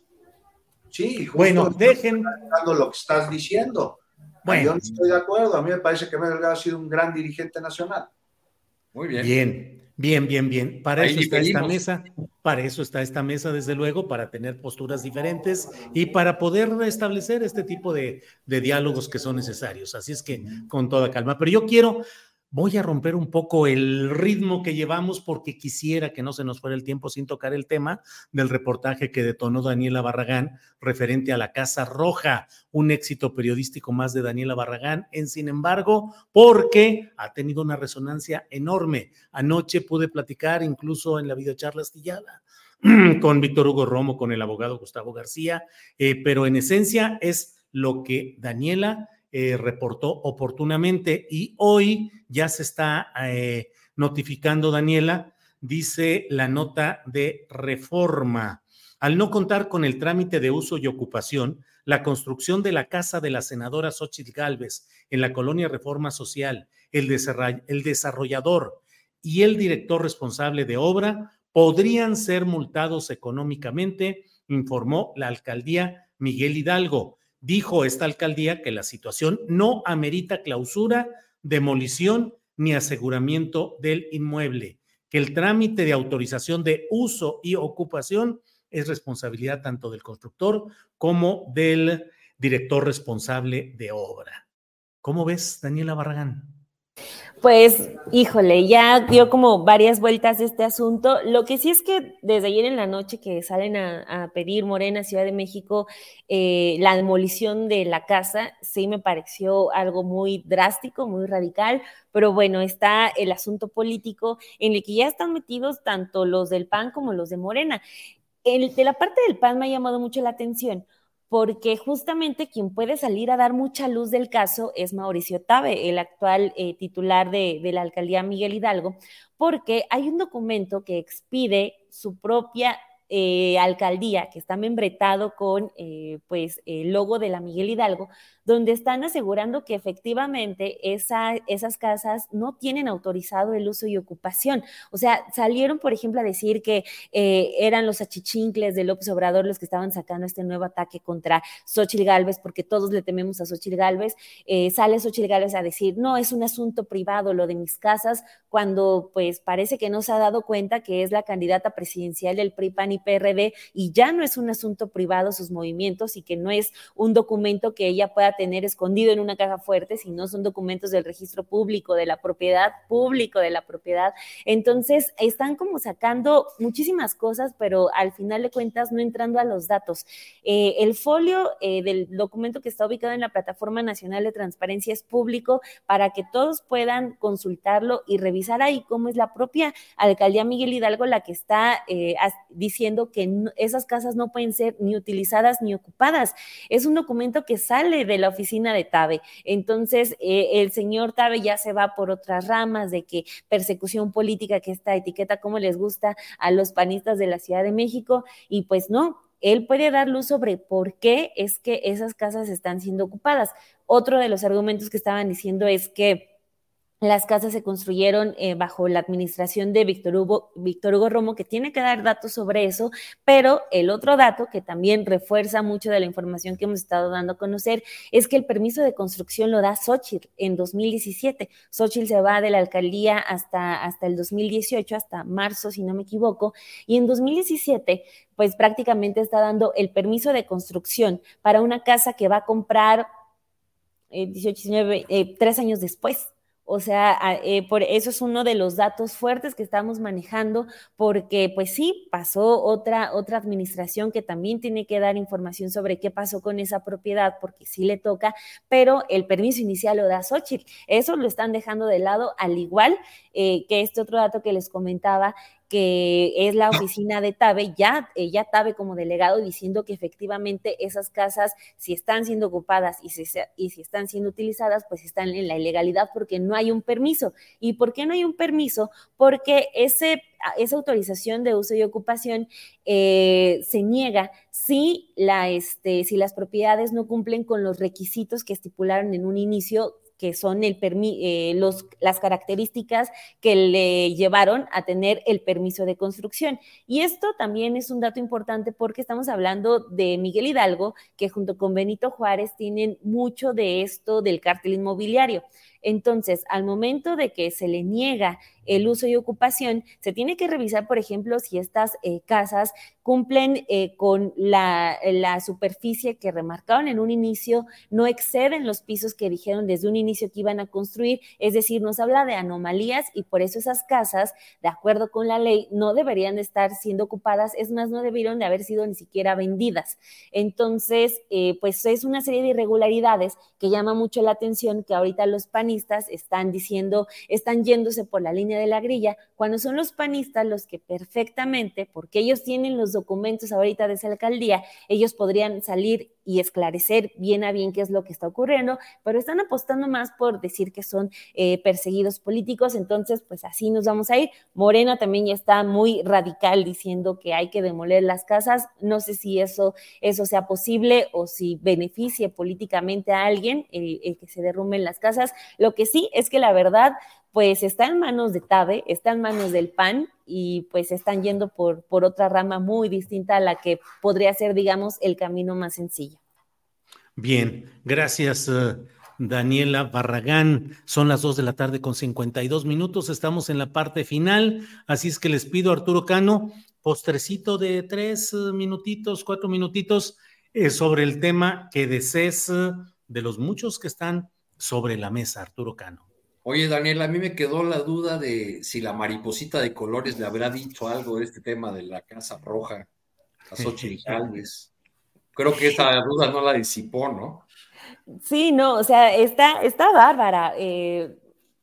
Sí, justo bueno, dejen lo que estás diciendo. Bueno. Yo no estoy de acuerdo. A mí me parece que Delgado ha sido un gran dirigente nacional. Muy bien. Bien. Bien, bien, bien. Para eso está esta mesa, para eso está esta mesa, desde luego, para tener posturas diferentes y para poder establecer este tipo de, de diálogos que son necesarios. Así es que con toda calma. Pero yo quiero Voy a romper un poco el ritmo que llevamos porque quisiera que no se nos fuera el tiempo sin tocar el tema del reportaje que detonó Daniela Barragán referente a la Casa Roja, un éxito periodístico más de Daniela Barragán, en sin embargo, porque ha tenido una resonancia enorme. Anoche pude platicar incluso en la videocharla astillada con Víctor Hugo Romo, con el abogado Gustavo García, eh, pero en esencia es lo que Daniela eh, reportó oportunamente y hoy ya se está eh, notificando, Daniela, dice la nota de reforma. Al no contar con el trámite de uso y ocupación, la construcción de la casa de la senadora Xochitl Gálvez en la colonia Reforma Social, el, el desarrollador y el director responsable de obra podrían ser multados económicamente, informó la alcaldía Miguel Hidalgo dijo esta alcaldía que la situación no amerita clausura, demolición ni aseguramiento del inmueble, que el trámite de autorización de uso y ocupación es responsabilidad tanto del constructor como del director responsable de obra. ¿Cómo ves, Daniela Barragán? Pues, híjole, ya dio como varias vueltas este asunto. Lo que sí es que desde ayer en la noche que salen a, pedir Morena, Ciudad de México, eh, la demolición de la casa, sí me pareció algo muy drástico, muy radical, pero bueno, está el asunto político en el que ya están metidos tanto los del PAN como los de Morena. El, de la parte del PAN me ha llamado mucho la atención porque justamente quien puede salir a dar mucha luz del caso es Mauricio Tabe, el actual eh, titular de, de la alcaldía Miguel Hidalgo, porque hay un documento que expide su propia eh, alcaldía que está membretado con eh, pues el logo de la Miguel Hidalgo, donde están asegurando que efectivamente esa, esas casas no tienen autorizado el uso y ocupación. O sea, salieron, por ejemplo, a decir que eh, eran los achichincles de López Obrador los que estaban sacando este nuevo ataque contra Xochitl Galvez, porque todos le tememos a Xochitl Galvez. Eh, sale Xochitl Galvez a decir, no, es un asunto privado lo de mis casas, cuando pues parece que no se ha dado cuenta que es la candidata presidencial del PRI, Y ya no es un asunto privado sus movimientos y que no es un documento que ella pueda tener escondido en una caja fuerte, si no son documentos del registro público, de la propiedad, público de la propiedad. Entonces, están como sacando muchísimas cosas, pero al final de cuentas no entrando a los datos. Eh, el folio eh, del documento que está ubicado en la Plataforma Nacional de Transparencia es público para que todos puedan consultarlo y revisar ahí cómo es la propia alcaldía Miguel Hidalgo la que está eh, diciendo que esas casas no pueden ser ni utilizadas ni ocupadas. Es un documento que sale de la oficina de Tabe. Entonces, eh, el señor Tabe ya se va por otras ramas de que persecución política, que esta etiqueta como les gusta a los panistas de la Ciudad de México, y pues no, él puede dar luz sobre por qué es que esas casas están siendo ocupadas. Otro de los argumentos que estaban diciendo es que las casas se construyeron eh, bajo la administración de Víctor Hugo, Víctor Hugo Romo, que tiene que dar datos sobre eso, pero el otro dato que también refuerza mucho de la información que hemos estado dando a conocer es que el permiso de construcción lo da Xochitl en 2017. Xochitl se va de la alcaldía hasta, hasta el 2018, hasta marzo, si no me equivoco, y en 2017 pues prácticamente está dando el permiso de construcción para una casa que va a comprar 18, eh, 19, eh, tres años después. O sea, eh, por eso es uno de los datos fuertes que estamos manejando, porque pues sí, pasó otra, otra administración que también tiene que dar información sobre qué pasó con esa propiedad, porque sí le toca, pero el permiso inicial lo da Xochitl. Eso lo están dejando de lado, al igual eh, que este otro dato que les comentaba, que es la oficina de TABE, ya, eh, ya TABE como delegado diciendo que efectivamente esas casas, si están siendo ocupadas y si, y si están siendo utilizadas, pues están en la ilegalidad porque no hay un permiso. ¿Y por qué no hay un permiso? Porque ese, esa autorización de uso y ocupación eh, se niega si, la, este, si las propiedades no cumplen con los requisitos que estipularon en un inicio que son el eh, los, las características que le llevaron a tener el permiso de construcción. Y esto también es un dato importante porque estamos hablando de Miguel Hidalgo, que junto con Benito Juárez tienen mucho de esto del cártel inmobiliario. Entonces, al momento de que se le niega el uso y ocupación, se tiene que revisar, por ejemplo, si estas eh, casas cumplen eh, con la, superficie que remarcaron en un inicio, no exceden los pisos que dijeron desde un inicio que iban a construir, es decir, nos habla de anomalías y por eso esas casas, de acuerdo con la ley, no deberían estar siendo ocupadas, es más, no debieron de haber sido ni siquiera vendidas. Entonces, eh, pues es una serie de irregularidades que llama mucho la atención que ahorita los panistas están diciendo, están yéndose por la línea de la grilla, cuando son los panistas los que perfectamente, porque ellos tienen los documentos ahorita de esa alcaldía, ellos podrían salir y esclarecer bien a bien qué es lo que está ocurriendo, pero están apostando más por decir que son eh, perseguidos políticos, entonces pues así nos vamos a ir. Morena también ya está muy radical diciendo que hay que demoler las casas, no sé si eso, eso sea posible o si beneficie políticamente a alguien el que se derrumben las casas. Lo que sí es que la verdad pues está en manos de TABE, está en manos del PAN y pues están yendo por, por otra rama muy distinta a la que podría ser, digamos, el camino más sencillo. Bien, gracias. Eh, Daniela Barragán, son las dos de la tarde con 52 minutos, estamos en la parte final, así es que les pido Arturo Cano, postrecito de tres eh, minutitos, cuatro minutitos eh, sobre el tema que desees de los muchos que están sobre la mesa, Arturo Cano. Oye, Daniel, a mí me quedó la duda de si la mariposita de colores le habrá dicho algo de este tema de la Casa Roja a Xochitl Gálvez. Creo que esa duda no la disipó, ¿no? Sí, no, o sea, está, está bárbara. Eh,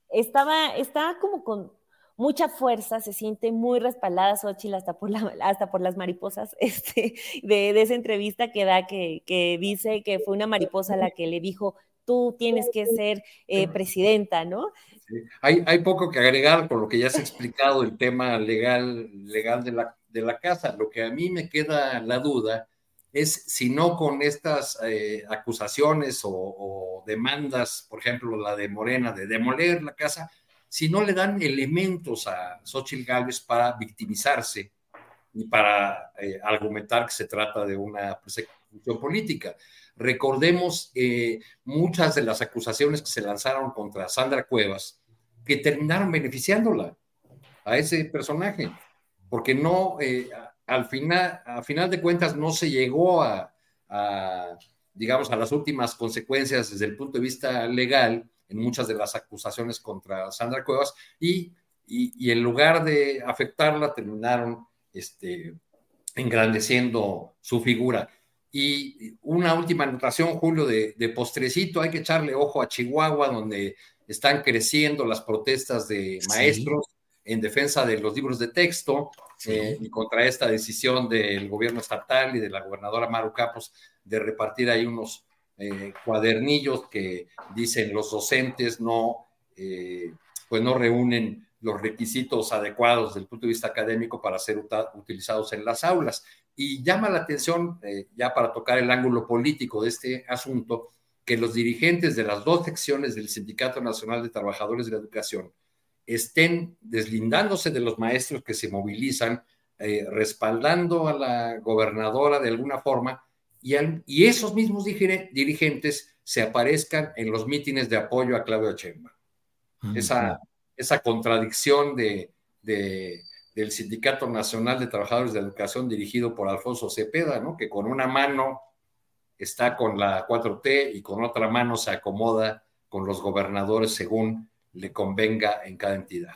estaba, está como con mucha fuerza, se siente muy respaldada Xochitl hasta por, la, hasta por las mariposas este, de, esa entrevista que da, que, que dice que fue una mariposa la que le dijo, tú tienes que ser eh, presidenta, ¿no? Hay, hay, poco que agregar por lo que ya se ha explicado el tema legal, legal de, la, de la casa. Lo que a mí me queda la duda es si no con estas eh, acusaciones o, demandas, por ejemplo, la de Morena de demoler la casa, si no le dan elementos a Xochitl Gálvez para victimizarse y para eh, argumentar que se trata de una persecución política. Recordemos eh, muchas de las acusaciones que se lanzaron contra Sandra Cuevas, que terminaron beneficiándola a ese personaje, porque no, eh, al final, a final de cuentas, no se llegó a, digamos, a las últimas consecuencias desde el punto de vista legal en muchas de las acusaciones contra Sandra Cuevas y, y, en lugar de afectarla terminaron este, engrandeciendo su figura. Y una última anotación, Julio, de, postrecito, hay que echarle ojo a Chihuahua, donde están creciendo las protestas de maestros en defensa de los libros de texto eh, y contra esta decisión del gobierno estatal y de la gobernadora Maru Capos de repartir ahí unos eh, cuadernillos que dicen los docentes no, eh, pues no reúnen los requisitos adecuados desde el punto de vista académico para ser utilizados en las aulas. Y llama la atención, eh, ya para tocar el ángulo político de este asunto, que los dirigentes de las dos secciones del Sindicato Nacional de Trabajadores de la Educación estén deslindándose de los maestros que se movilizan, eh, respaldando a la gobernadora de alguna forma, y, y esos mismos dirigentes se aparezcan en los mítines de apoyo a Claudia Chemba. Esa, esa contradicción de, del Sindicato Nacional de Trabajadores de Educación dirigido por Alfonso Cepeda, ¿no? que con una mano está con la 4T y con otra mano se acomoda con los gobernadores según le convenga en cada entidad.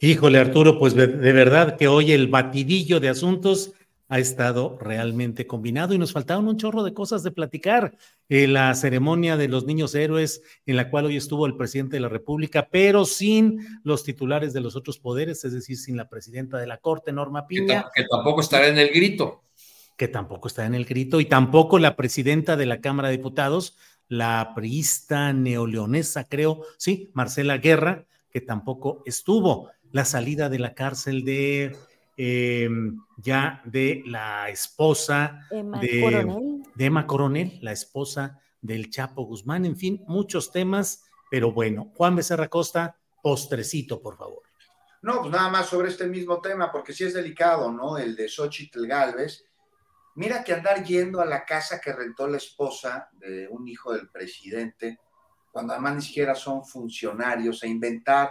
Híjole, Arturo, pues de verdad que hoy el batidillo de asuntos ha estado realmente combinado y nos faltaron un chorro de cosas de platicar. Eh, la ceremonia de los niños héroes en la cual hoy estuvo el presidente de la República, pero sin los titulares de los otros poderes, es decir, sin la presidenta de la Corte, Norma Piña. Que, tampoco estará en el grito. Que tampoco está en el grito y tampoco la presidenta de la Cámara de Diputados, la priista neoleonesa, creo, sí, Marcela Guerra, que tampoco estuvo. La salida de la cárcel de Em, ya de la esposa de, Emma Coronel, la esposa del Chapo Guzmán, en fin, muchos temas Pero bueno, Juan Becerra Costa, postrecito, por favor. No, pues nada más sobre este mismo tema, porque sí es delicado, ¿no? El de Xochitl Galvez. Mira que andar yendo a la casa que rentó la esposa de un hijo del presidente, cuando además ni siquiera son funcionarios, e inventar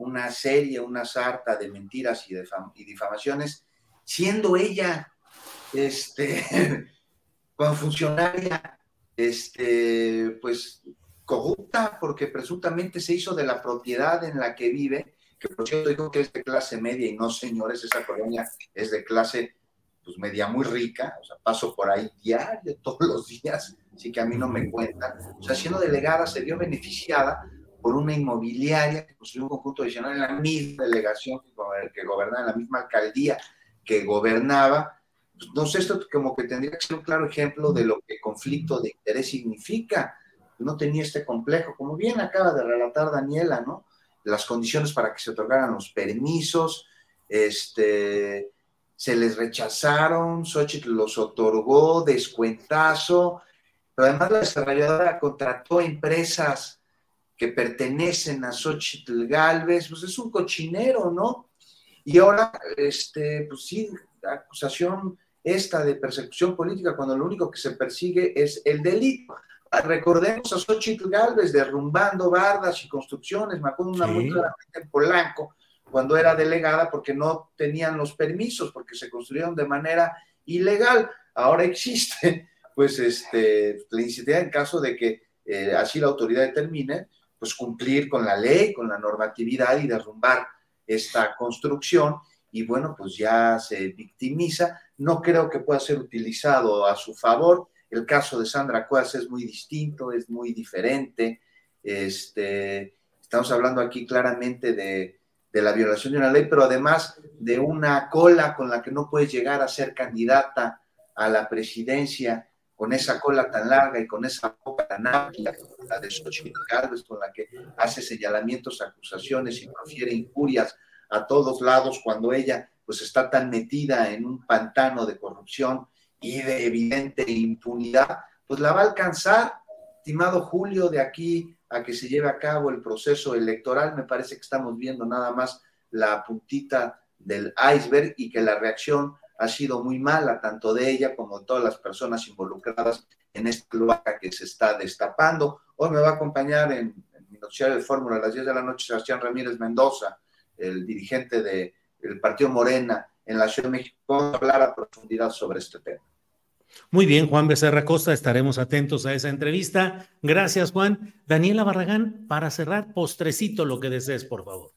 una serie, una sarta de mentiras y, y difamaciones, siendo ella, este, funcionaria, este, pues corrupta, porque presuntamente se hizo de la propiedad en la que vive que por cierto digo que es de clase media y no señores, esa colonia es de clase pues media muy rica, o sea, paso por ahí diario, todos los días, así que a mí no me cuentan. O sea, siendo delegada se vio beneficiada por una inmobiliaria que construyó un conjunto adicional en la misma delegación que gobernaba, en la misma alcaldía que gobernaba. No sé, esto como que tendría que ser un claro ejemplo de lo que conflicto de interés significa. No tenía este complejo, como bien acaba de relatar Daniela, ¿no? las condiciones para que se otorgaran los permisos, este, se les rechazaron, Xochitl los otorgó, descuentazo, pero además la desarrolladora contrató empresas que pertenecen a Xochitl Galvez, pues es un cochinero, ¿no? Y ahora, este, pues sí, la acusación esta de persecución política cuando lo único que se persigue es el delito. Recordemos a Xochitl Galvez derrumbando bardas y construcciones, me acuerdo una muy claramente en Polanco, cuando era delegada, porque no tenían los permisos, porque se construyeron de manera ilegal. Ahora existe, pues, este, la iniciativa en caso de que eh, así la autoridad determine, pues cumplir con la ley, con la normatividad y derrumbar esta construcción. Y bueno, pues ya se victimiza. No creo que pueda ser utilizado a su favor el caso de Sandra Cuevas es muy distinto, es muy diferente. Este, estamos hablando aquí claramente de, la violación de una ley, pero además de una cola con la que no puedes llegar a ser candidata a la presidencia con esa cola tan larga y con esa boca tan amplia, la de Xochitl Gálvez, con la que hace señalamientos, acusaciones y profiere injurias a todos lados cuando ella pues está tan metida en un pantano de corrupción y de evidente impunidad, pues la va a alcanzar, estimado Julio, de aquí a que se lleve a cabo el proceso electoral. Me parece que estamos viendo nada más la puntita del iceberg y que la reacción ha sido muy mala, tanto de ella como de todas las personas involucradas en esta cloaca que se está destapando. Hoy me va a acompañar en, mi noticiario de Fórmula a las 10 de la noche Sebastián Ramírez Mendoza, el dirigente del Partido Morena en la Ciudad de México, a hablar a profundidad sobre este tema. Muy bien, Juan Becerra Costa, estaremos atentos a esa entrevista. Gracias, Juan. Daniela Barragán, para cerrar, postrecito lo que desees, por favor.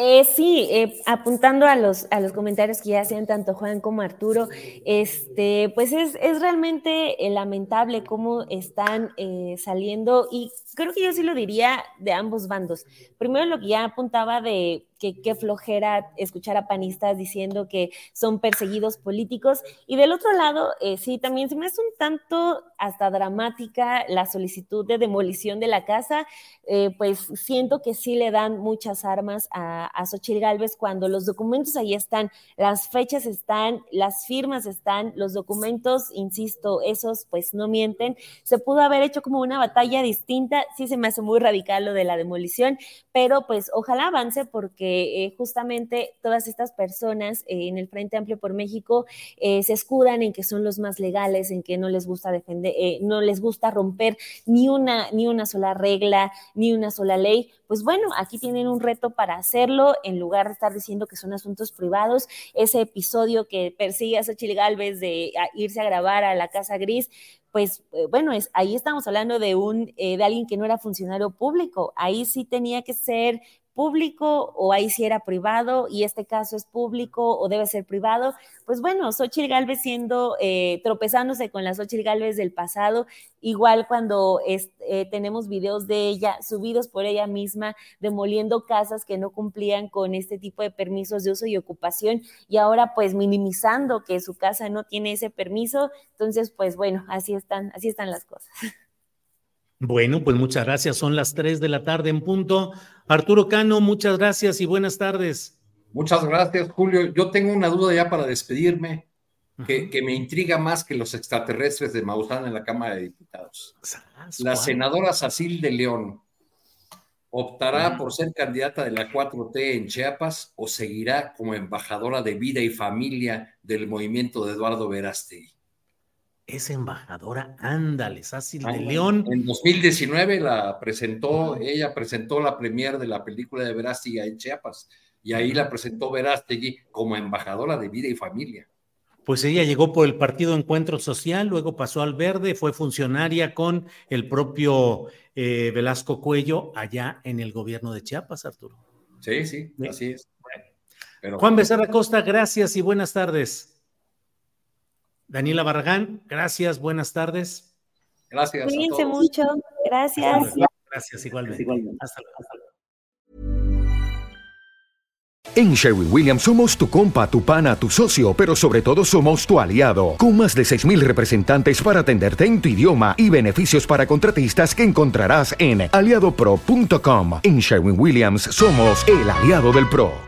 Eh, sí, eh, apuntando a los, a los comentarios que ya hacían tanto Juan como Arturo, este, pues es, es realmente eh, lamentable cómo están saliendo, y creo que yo sí lo diría de ambos bandos. Primero lo que ya apuntaba de que qué flojera escuchar a panistas diciendo que son perseguidos políticos. Y del otro lado, eh, sí, también se me hace un tanto hasta dramática la solicitud de demolición de la casa, eh, pues siento que sí le dan muchas armas a, a Xochitl Galvez cuando los documentos ahí están, las fechas están, las firmas están, los documentos, insisto, esos pues no mienten. Se pudo haber hecho como una batalla distinta, sí se me hace muy radical lo de la demolición, pero pues ojalá avance porque eh, justamente todas estas personas eh, en el Frente Amplio por México eh, se escudan en que son los más legales, en que no les gusta defender, no les gusta romper ni una, ni una sola regla, ni una sola ley. Pues bueno, aquí tienen un reto para hacerlo en lugar de estar diciendo que son asuntos privados. Ese episodio que persigue a Xochitl Galvez de irse a grabar a la Casa Gris, pues bueno, es, ahí estamos hablando de un de alguien que no era funcionario público. Ahí sí tenía que ser público o ahí si era privado y este caso es público o debe ser privado, pues bueno, Xochitl Galvez siendo, eh, tropezándose con la Xochitl del pasado, igual cuando eh, tenemos videos de ella subidos por ella misma, demoliendo casas que no cumplían con este tipo de permisos de uso y ocupación y ahora pues minimizando que su casa no tiene ese permiso, entonces pues bueno, así están, así están las cosas. Bueno, pues muchas gracias. Son las 3 de la tarde en punto. Arturo Cano, muchas gracias y buenas tardes. Muchas gracias, Julio. Yo tengo una duda ya para despedirme, que, me intriga más que los extraterrestres de Maussan en la Cámara de Diputados. La senadora Sacil de León ¿Optará por ser candidata de la 4T en Chiapas o seguirá como embajadora de vida y familia del movimiento de Eduardo Verástegui? Es embajadora, ándale, Sácil de León. En 2019 la presentó, ella presentó la premier de la película de Verástegui en Chiapas y ahí la presentó Verástegui como embajadora de vida y familia. Pues ella llegó por el Partido Encuentro Social, luego pasó al Verde, fue funcionaria con el propio eh, Velasco Cuello allá en el gobierno de Chiapas, Arturo. Sí, sí, así es. Juan Becerra Costa, gracias y buenas tardes. Daniela Barragán, gracias, buenas tardes. Gracias. Cuídense mucho, gracias. Gracias, igualmente. Hasta luego. En Sherwin Williams somos tu compa, tu pana, tu socio, pero sobre todo somos tu aliado, con más de 6.000 representantes para atenderte en tu idioma y beneficios para contratistas que encontrarás en aliadopro.com. En Sherwin Williams somos el aliado del PRO.